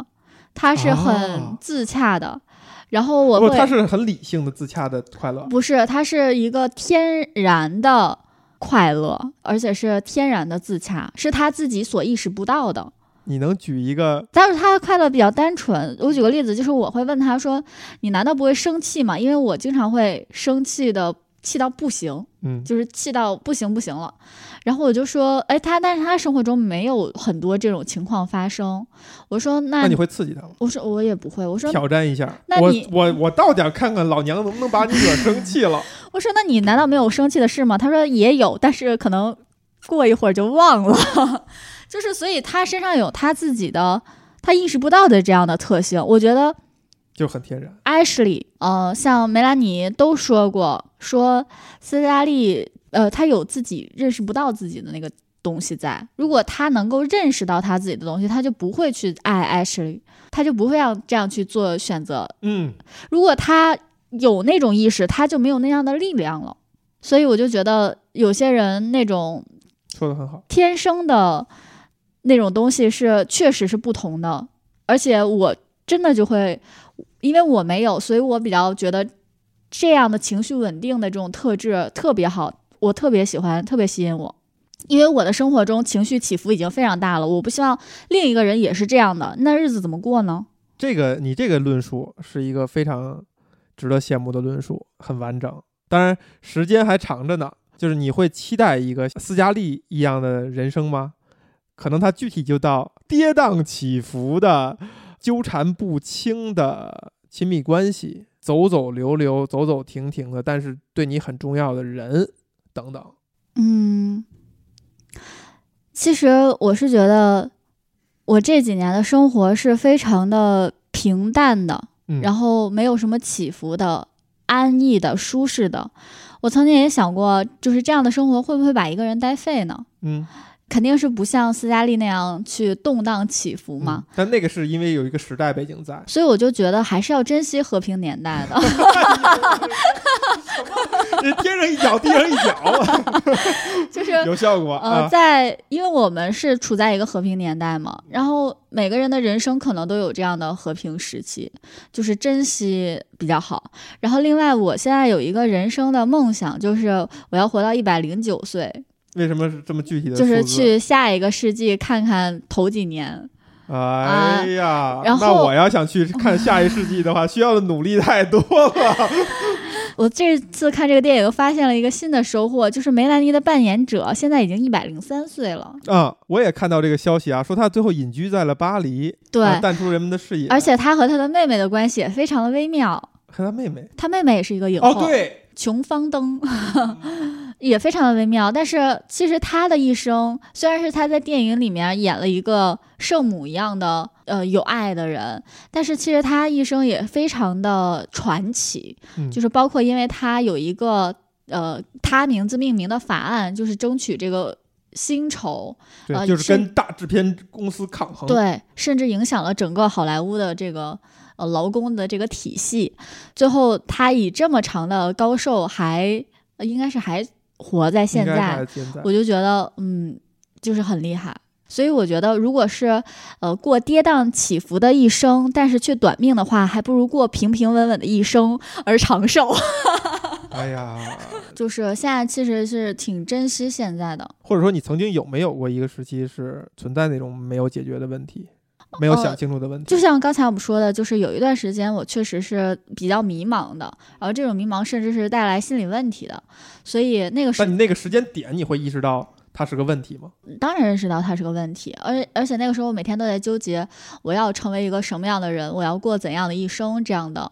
他是很哦自洽的。然后我不，会，他是很理性的自洽的快乐。不是，他是一个天然的快乐，而且是天然的自洽，是他自己所意识不到的。你能举一个？但是他的快乐比较单纯。我举个例子，就是我会问他说：“你难道不会生气吗？”因为我经常会生气的，气到不行。嗯，就是气到不行不行了，然后我就说，哎，他但是他生活中没有很多这种情况发生。我说那那你会刺激他吗？我说我也不会，我说挑战一下，我那你我我到点儿看看老娘能不能把你惹生气了。*laughs* 我说那你难道没有生气的事吗？他说也有，但是可能过一会儿就忘了。就是所以他身上有他自己的他意识不到的这样的特性，我觉得。就很天然。Ashley，呃，像梅兰妮都说过，说斯嘉丽，呃，他有自己认识不到自己的那个东西在。如果他能够认识到他自己的东西，他就不会去爱 Ashley，他就不会让这样去做选择。嗯，如果他有那种意识，他就没有那样的力量了。所以我就觉得有些人那种说的很好。天生的那种东西是确实是不同的，而且我真的就会，因为我没有，所以我比较觉得这样的情绪稳定的这种特质特别好，我特别喜欢，特别吸引我。因为我的生活中情绪起伏已经非常大了，我不希望另一个人也是这样的，那日子怎么过呢？这个你这个论述是一个非常值得羡慕的论述，很完整。当然，时间还长着呢。就是你会期待一个斯嘉丽一样的人生吗？可能他具体就到跌宕起伏的、纠缠不清的亲密关系，走走留留、走走停停的，但是对你很重要的人等等。嗯，其实我是觉得我这几年的生活是非常的平淡的，嗯，然后没有什么起伏的、安逸的、舒适的。我曾经也想过，就是这样的生活会不会把一个人带废呢？嗯，肯定是不像斯嘉丽那样去动荡起伏嘛。嗯但那个是因为有一个时代背景在。所以我就觉得还是要珍惜和平年代的。*laughs* 天上一脚，地上一脚，就是 *laughs* 有效果呃，啊。在因为我们是处在一个和平年代嘛，然后每个人的人生可能都有这样的和平时期，就是珍惜比较好。然后另外，我现在有一个人生的梦想，就是我要活到一百零九岁，为什么是这么具体的？就是去下一个世纪看看头几年。哎呀，然后那我要想去看下一世纪的话，需要的努力太多了。*laughs* 我这次看这个电影，发现了一个新的收获，就是梅兰妮的扮演者现在已经一百零三岁了。啊，我也看到这个消息啊，说她最后隐居在了巴黎，对，啊淡出人们的视野。而且她和她的妹妹的关系也非常的微妙。和她妹妹，她妹妹也是一个影后，哦，对，琼芳登，*laughs* 也非常的微妙。但是其实他的一生，虽然是他在电影里面演了一个圣母一样的呃有爱的人，但是其实他一生也非常的传奇，嗯就是包括因为他有一个呃他名字命名的法案，就是争取这个薪酬，对，呃就是是跟大制片公司抗衡。，对，甚至影响了整个好莱坞的这个呃劳工的这个体系。最后，他以这么长的高寿还，呃应该是还活在现在，现在。我就觉得嗯，就是很厉害。所以我觉得，如果是呃过跌宕起伏的一生，但是却短命的话，还不如过平平稳稳的一生而长寿。*laughs* 哎呀，就是现在其实是挺珍惜现在的。或者说你曾经有没有过一个时期是存在那种没有解决的问题，没有想清楚的问题？就像刚才我们说的，就是有一段时间我确实是比较迷茫的，然后这种迷茫甚至是带来心理问题的，所以那个时但你那个时间点，你会意识到它是个问题吗？当然认识到它是个问题，而而且那个时候我每天都在纠结，我要成为一个什么样的人，我要过怎样的一生，这样的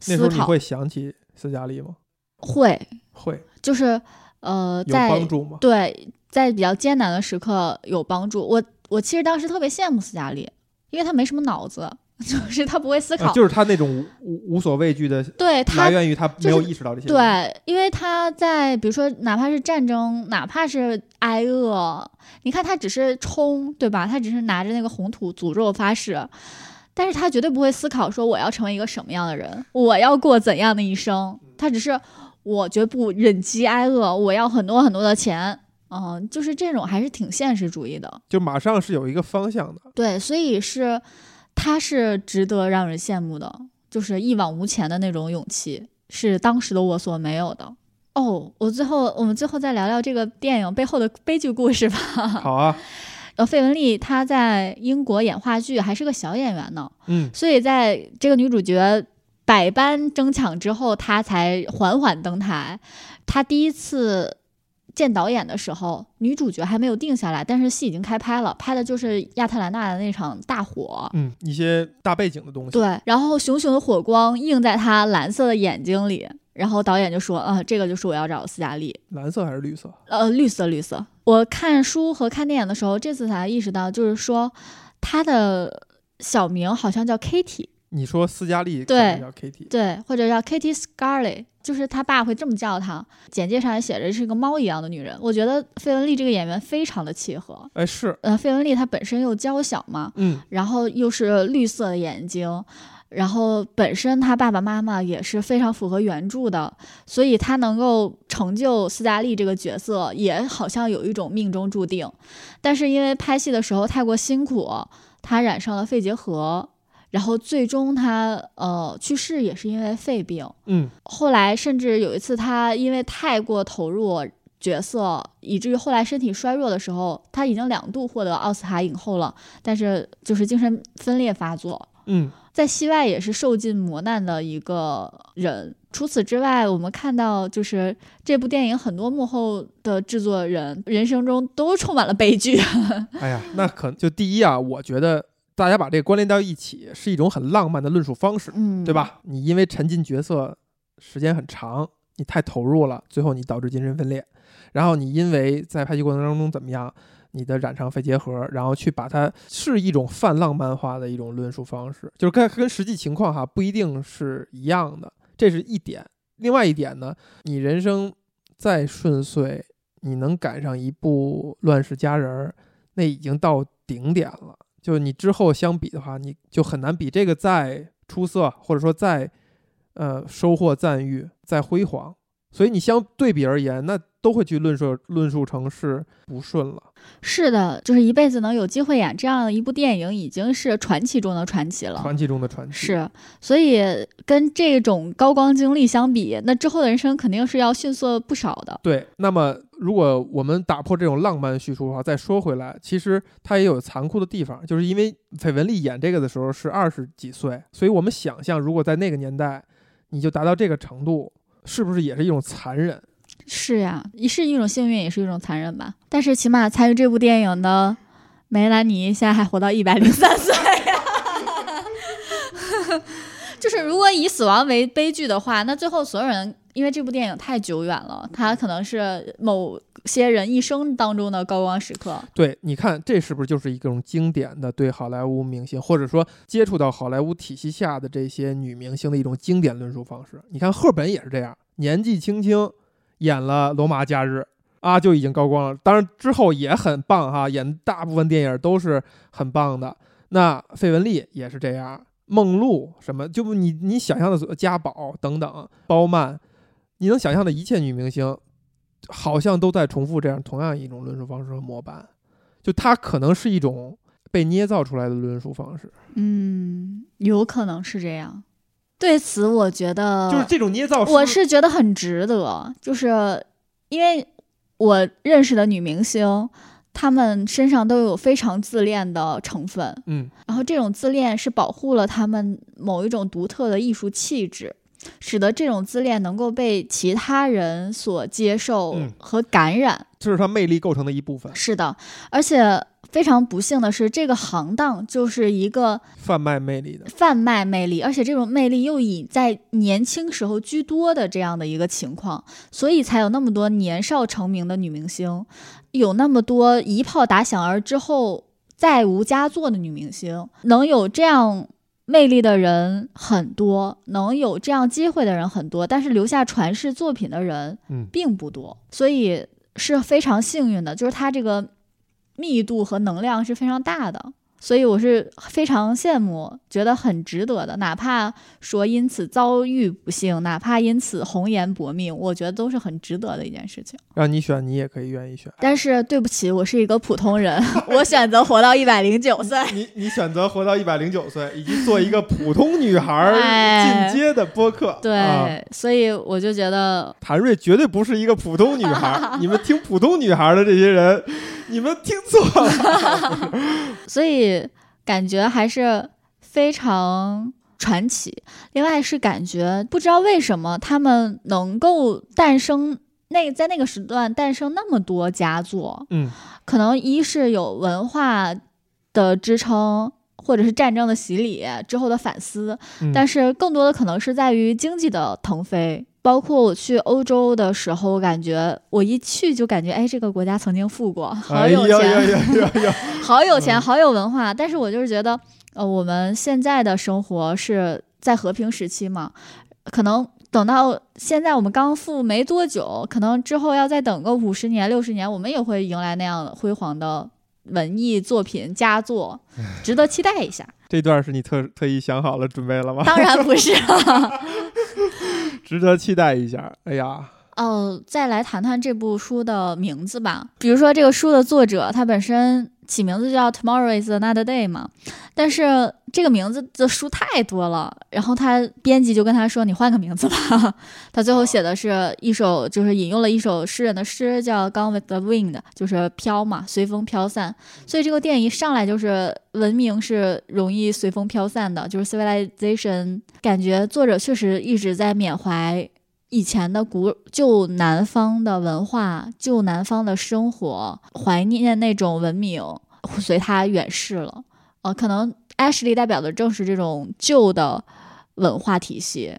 思考那时候你会想起斯嘉丽吗？会会就是呃有在帮助吗？对在比较艰难的时刻有帮助。我我其实当时特别羡慕斯嘉丽，因为他没什么脑子，*laughs* 就是他不会思考，啊就是他那种无无无所畏惧的，对他来源于他没有意识到这些。对，因为他在比如说，哪怕是战争，哪怕是挨饿，你看他只是冲，对吧？他只是拿着那个红土诅咒发誓，但是他绝对不会思考说我要成为一个什么样的人，我要过怎样的一生。他只是我绝不忍饥挨饿，我要很多很多的钱。嗯，就是这种还是挺现实主义的。就马上是有一个方向的。对，所以是他是值得让人羡慕的，就是一往无前的那种勇气，是当时的我所没有的。哦，我最后我们最后再聊聊这个电影背后的悲剧故事吧。好啊，*laughs* 呃，费雯丽她在英国演话剧还是个小演员呢，嗯，所以在这个女主角百般争抢之后，她才缓缓登台。她第一次见导演的时候，女主角还没有定下来，但是戏已经开拍了，拍的就是亚特兰大的那场大火。嗯，一些大背景的东西。对，然后熊熊的火光映在她蓝色的眼睛里，然后导演就说：“啊、这个就是我要找的斯嘉丽。”蓝色还是绿色？呃，绿色绿色。我看书和看电影的时候，这次才意识到，就是说她的小名好像叫 Kitty，你说斯嘉丽对叫 Kitty，对，或者叫 Kitty Scarlet，就是她爸会这么叫她。简介上也写着是一个猫一样的女人。我觉得费雯丽这个演员非常的契合。哎是，呃，费雯丽她本身又娇小嘛，嗯，然后又是绿色的眼睛，然后本身他爸爸妈妈也是非常符合原著的，所以他能够成就斯嘉丽这个角色，也好像有一种命中注定。但是因为拍戏的时候太过辛苦，他染上了肺结核，然后最终他呃去世也是因为肺病。嗯，后来甚至有一次他因为太过投入。角色，以至于后来身体衰弱的时候，他已经两度获得奥斯卡影后了，但是就是精神分裂发作，嗯，在戏外也是受尽磨难的一个人。除此之外，我们看到就是这部电影很多幕后的制作人人生中都充满了悲剧。哎呀，那可就第一啊，我觉得大家把这个关联到一起是一种很浪漫的论述方式，嗯，对？吧？你因为沉浸角色时间很长，你太投入了，最后你导致精神分裂，然后你因为在拍戏过程当中怎么样，你的染上肺结核，然后去把它是一种泛浪漫化的一种论述方式，就是跟跟实际情况哈不一定是一样的，这是一点。另外一点呢，你人生再顺遂，你能赶上一部《乱世佳人》儿，那已经到顶点了。就你之后相比的话，你就很难比这个再出色，或者说再呃收获赞誉、再辉煌。所以你相对比而言，那都会去论述论述成是不顺了。是的，就是一辈子能有机会演这样一部电影，已经是传奇中的传奇了。传奇中的传奇。是，所以跟这种高光经历相比，那之后的人生肯定是要逊色不少的。对，那么如果我们打破这种浪漫叙述的话，再说回来，其实它也有残酷的地方，就是因为绯闻丽演这个的时候是二十几岁，所以我们想象，如果在那个年代你就达到这个程度，是不是也是一种残忍？是呀，也是一种幸运，也是一种残忍吧。但是起码参与这部电影的梅兰妮现在还活到一百零三岁呀。*laughs* 就是如果以死亡为悲剧的话，那最后所有人因为这部电影太久远了，它可能是某些人一生当中的高光时刻。对，你看这是不是就是一种经典的对好莱坞明星，或者说接触到好莱坞体系下的这些女明星的一种经典论述方式？你看赫本也是这样，年纪轻轻演了《罗马假日》啊，就已经高光了。当然之后也很棒哈，演大部分电影都是很棒的。那费雯丽也是这样，梦露什么，就你你想象的所嘉宝等等，包曼，你能想象的一切女明星，好像都在重复这样同样一种论述方式和模板，就它可能是一种被捏造出来的论述方式，嗯，有可能是这样。对此，我觉得就是这种捏造。我是觉得很值得，就是因为我认识的女明星，她们身上都有非常自恋的成分，嗯，然后这种自恋是保护了她们某一种独特的艺术气质，使得这种自恋能够被其他人所接受嗯和感染。这是它魅力构成的一部分，是的，而且非常不幸的是，这个行当就是一个贩卖魅力的。贩卖魅力，而且这种魅力又以在年轻时候居多的这样的一个情况，所以才有那么多年少成名的女明星，有那么多一炮打响而之后再无佳作的女明星，能有这样魅力的人很多，能有这样机会的人很多，但是留下传世作品的人嗯，并不多，所以是非常幸运的，就是它这个密度和能量是非常大的，所以我是非常羡慕，觉得很值得的。哪怕说因此遭遇不幸，哪怕因此红颜薄命，我觉得都是很值得的一件事情。让你选，你也可以愿意选。但是对不起，我是一个普通人，*laughs* 我选择活到一百零九岁。你你选择活到一百零九岁，以及做一个普通女孩 *laughs* 进阶的播客。对，啊所以我就觉得，谭瑞绝对不是一个普通女孩儿，*laughs* 你们听普通女孩儿的这些人，你们听错了。*laughs* 所以感觉还是非常传奇。另外是感觉不知道为什么他们能够诞生那在那个时段诞生那么多佳作，嗯，可能一是有文化的支撑。或者是战争的洗礼之后的反思，嗯但是更多的可能是在于经济的腾飞。包括我去欧洲的时候，我感觉我一去就感觉，哎，这个国家曾经富过，好哎有钱！*laughs* 好有钱，嗯好有文化。但是我就是觉得，呃，我们现在的生活是在和平时期嘛，可能等到现在我们刚富没多久，可能之后要再等个五十年、六十年，我们也会迎来那样辉煌的文艺作品佳作，*laughs* 值得期待一下。这段是你特特意想好了准备了吗？*laughs* 当然不是，值得期待一下。哎呀，哦，再来谈谈这部书的名字吧。比如说，这个书的作者他本身起名字叫《Tomorrow Is Another Day》嘛，但是这个名字的书太多了，然后他编辑就跟他说：“你换个名字吧。*laughs* ”他最后写的是一首，就是引用了一首诗人的诗，叫《Gone with the Wind》，就是飘嘛，随风飘散。所以这个电影一上来就是文明是容易随风飘散的，就是 civilization。感觉作者确实一直在缅怀。以前的古旧南方的文化，旧南方的生活，怀念那种文明，随他远逝了。呃，可能 Ashley 代表的正是这种旧的文化体系，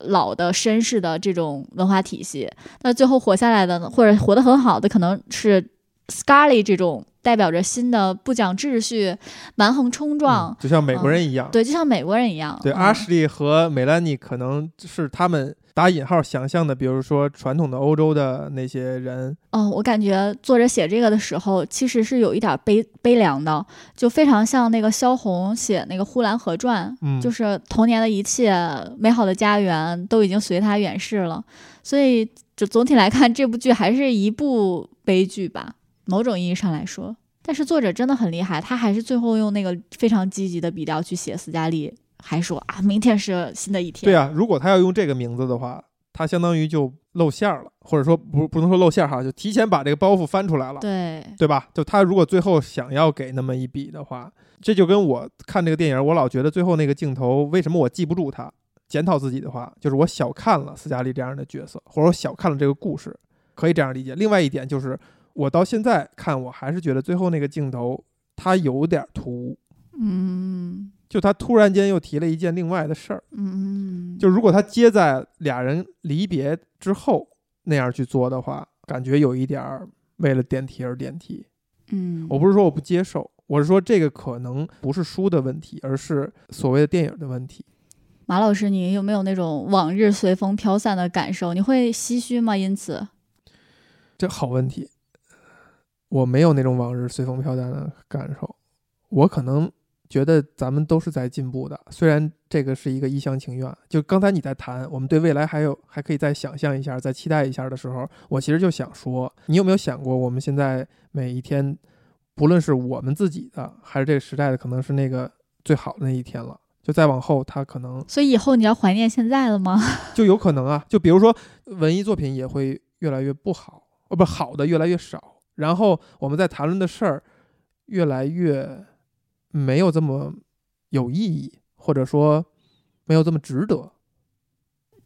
老的绅士的这种文化体系。那最后活下来的，或者活得很好的，可能是 scarley 这种代表着新的不讲秩序、蛮横冲撞，就像美国人一样。对，就像美国人一样。对，Ashley 和美兰妮可能是他们。打引号想象的，比如说传统的欧洲的那些人，哦，我感觉作者写这个的时候，其实是有一点悲悲凉的，就非常像那个萧红写那个《呼兰河传》，嗯，就是童年的一切美好的家园都已经随他远逝了，所以就总体来看，这部剧还是一部悲剧吧，某种意义上来说。但是作者真的很厉害，他还是最后用那个非常积极的笔调去写斯嘉丽。还说啊，明天是新的一天。对啊，如果他要用这个名字的话，他相当于就露馅儿了，或者说不不能说露馅儿哈，就提前把这个包袱翻出来了。对，对吧？就他如果最后想要给那么一笔的话，这就跟我看这个电影，我老觉得最后那个镜头为什么我记不住他？检讨自己的话，就是我小看了斯嘉丽这样的角色，或者我小看了这个故事，可以这样理解。另外一点就是，我到现在看，我还是觉得最后那个镜头它有点突兀。嗯。就他突然间又提了一件另外的事儿，嗯，就如果他接在俩人离别之后那样去做的话，感觉有一点儿为了点题而点题，嗯，我不是说我不接受，我是说这个可能不是书的问题，而是所谓的电影的问题。马老师，你有没有那种往日随风飘散的感受？你会唏嘘吗？因此，这好问题，我没有那种往日随风飘散的感受，我可能。觉得咱们都是在进步的，虽然这个是一个一厢情愿。就刚才你在谈，我们对未来还有还可以再想象一下，再期待一下的时候，我其实就想说，你有没有想过，我们现在每一天，不论是我们自己的，还是这个时代的，可能是那个最好的那一天了。就再往后，它可能……所以以后你要怀念现在了吗？*laughs* 就有可能啊。就比如说，文艺作品也会越来越不好，哦，不好的越来越少。然后我们在谈论的事儿，越来越。没有这么有意义，或者说没有这么值得。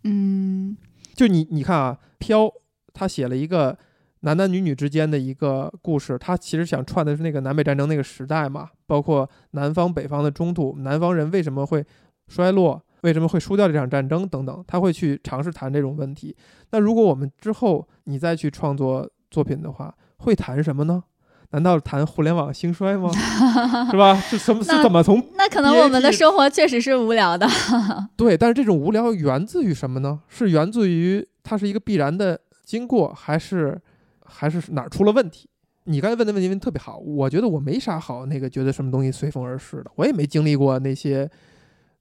嗯，就你你看啊，飘他写了一个男男女女之间的一个故事，他其实想串的是那个南北战争那个时代嘛，包括南方北方的冲突，南方人为什么会衰落，为什么会输掉这场战争等等，他会去尝试谈这种问题。那如果我们之后你再去创作作品的话，会谈什么呢？难道谈互联网兴衰吗？*laughs* 是吧？是什么？是怎么从？那可能我们的生活确实是无聊的。*laughs* 对，但是这种无聊源自于什么呢？是源自于它是一个必然的经过，还是还是哪儿出了问题？你刚才问的问题问特别好，我觉得我没啥好那个觉得什么东西随风而逝的，我也没经历过那些，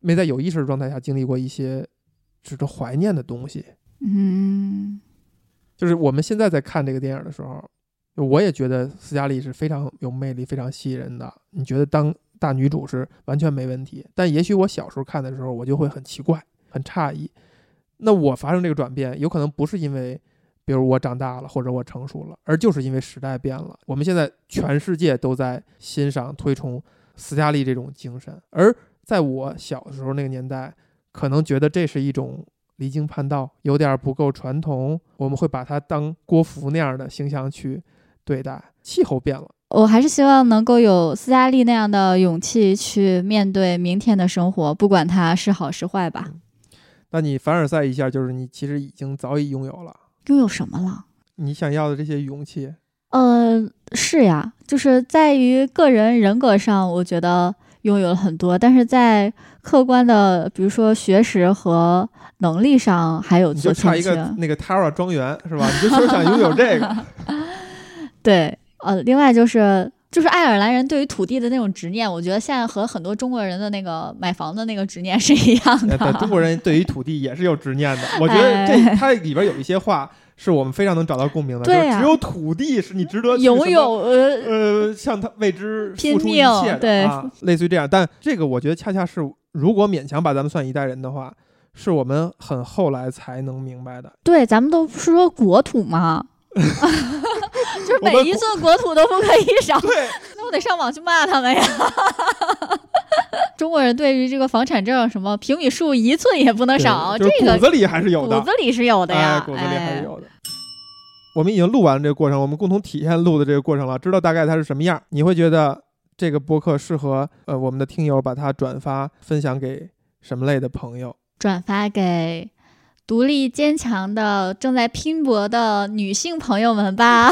没在有意识的状态下经历过一些值得怀念的东西。嗯，就是我们现在在看这个电影的时候。我也觉得斯嘉丽是非常有魅力、非常吸引人的。你觉得当大女主是完全没问题，但也许我小时候看的时候，我就会很奇怪、很诧异。那我发生这个转变，有可能不是因为，比如我长大了或者我成熟了，而就是因为时代变了。我们现在全世界都在欣赏、推崇斯嘉丽这种精神，而在我小时候那个年代，可能觉得这是一种离经叛道，有点不够传统。我们会把它当郭芙那样的形象去。对待气候变了，我还是希望能够有斯嘉丽那样的勇气去面对明天的生活，不管它是好是坏吧。那你凡尔赛一下，就是你其实已经早已拥有了，拥有什么了？你想要的这些勇气？呃，是呀，就是在于个人人格上，我觉得拥有了很多，但是在客观的，比如说学识和能力上，还有就差一个那个 Tara 庄园是吧？你就说想拥有这个。*laughs* 对，呃，另外就是就是爱尔兰人对于土地的那种执念，我觉得现在和很多中国人的那个买房的那个执念是一样的。*laughs* 中国人对于土地也是有执念的。我觉得这哎它里边有一些话是我们非常能找到共鸣的，就是只有土地是你值得拥有呃，呃，向他为之付出一拼命切啊，类似于这样。但这个我觉得恰恰是，如果勉强把咱们算一代人的话，是我们很后来才能明白的。对，咱们都不是说国土吗？*laughs* 就是每一寸国土都不可以少，对，那我得上网去骂他们呀。*laughs* 中国人对于这个房产证什么平米数一寸也不能少，这个骨子里还是有的骨，子里是有的呀，哎，骨子里还哎是有的。我们已经录完了这个过程，我们共同体验录的这个过程了，知道大概它是什么样。你会觉得这个播客适合呃我们的听友把它转发分享给什么类的朋友？转发给独立坚强的正在拼搏的女性朋友们吧。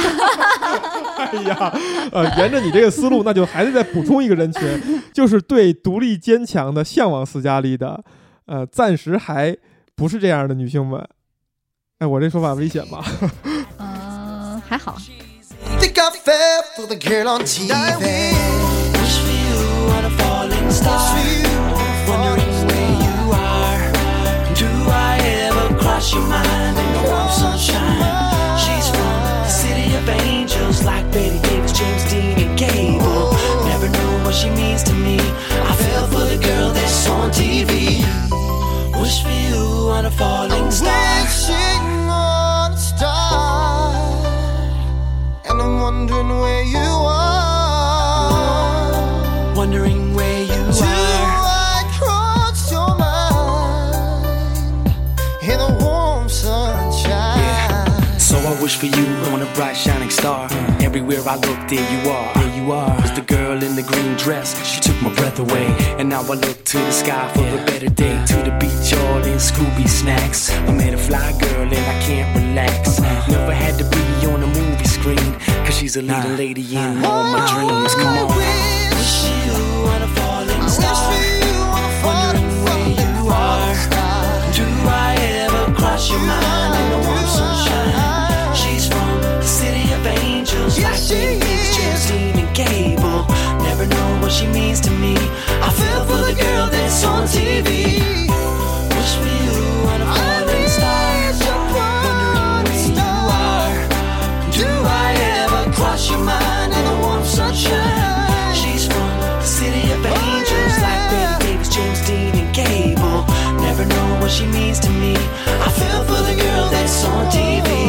哎呀，呃，沿着你这个思路，那就还得再补充一个人群，*laughs* 就是对独立坚强的向往斯嘉丽的，呃，暂时还不是这样的女性们。哎，我这说法危险吧？嗯，*laughs* 还好。Your mind in the warm sunshine? She's from the city of angels, like Betty Davis, James Dean, and Gable. Never know what she means to me. I fell for the girl that's on TV. Wish for you on a falling star. Wishing on a star. And I'm wondering where you bright shining star. Everywhere I look, there you are. There you are. Was the girl in the green dress? She took my breath away. And now I look to the sky for a better day. To the beach, all in Scooby snacks. I met a fly girl and I can't relax. Never had to be on a movie screen. Cause she's a leading lady in all my dreams. Come on. same as Justine and Cable. Never know what she means to me. I fell for the girl that's on TV. You a falling star. Wondering where you are. Do I ever cross your mind in the warm sunshine? She's from the city of angels, like Betty James Dean, and Cable. Never know what she means to me. I fell for the girl that's on TV.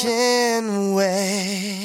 kitchen way.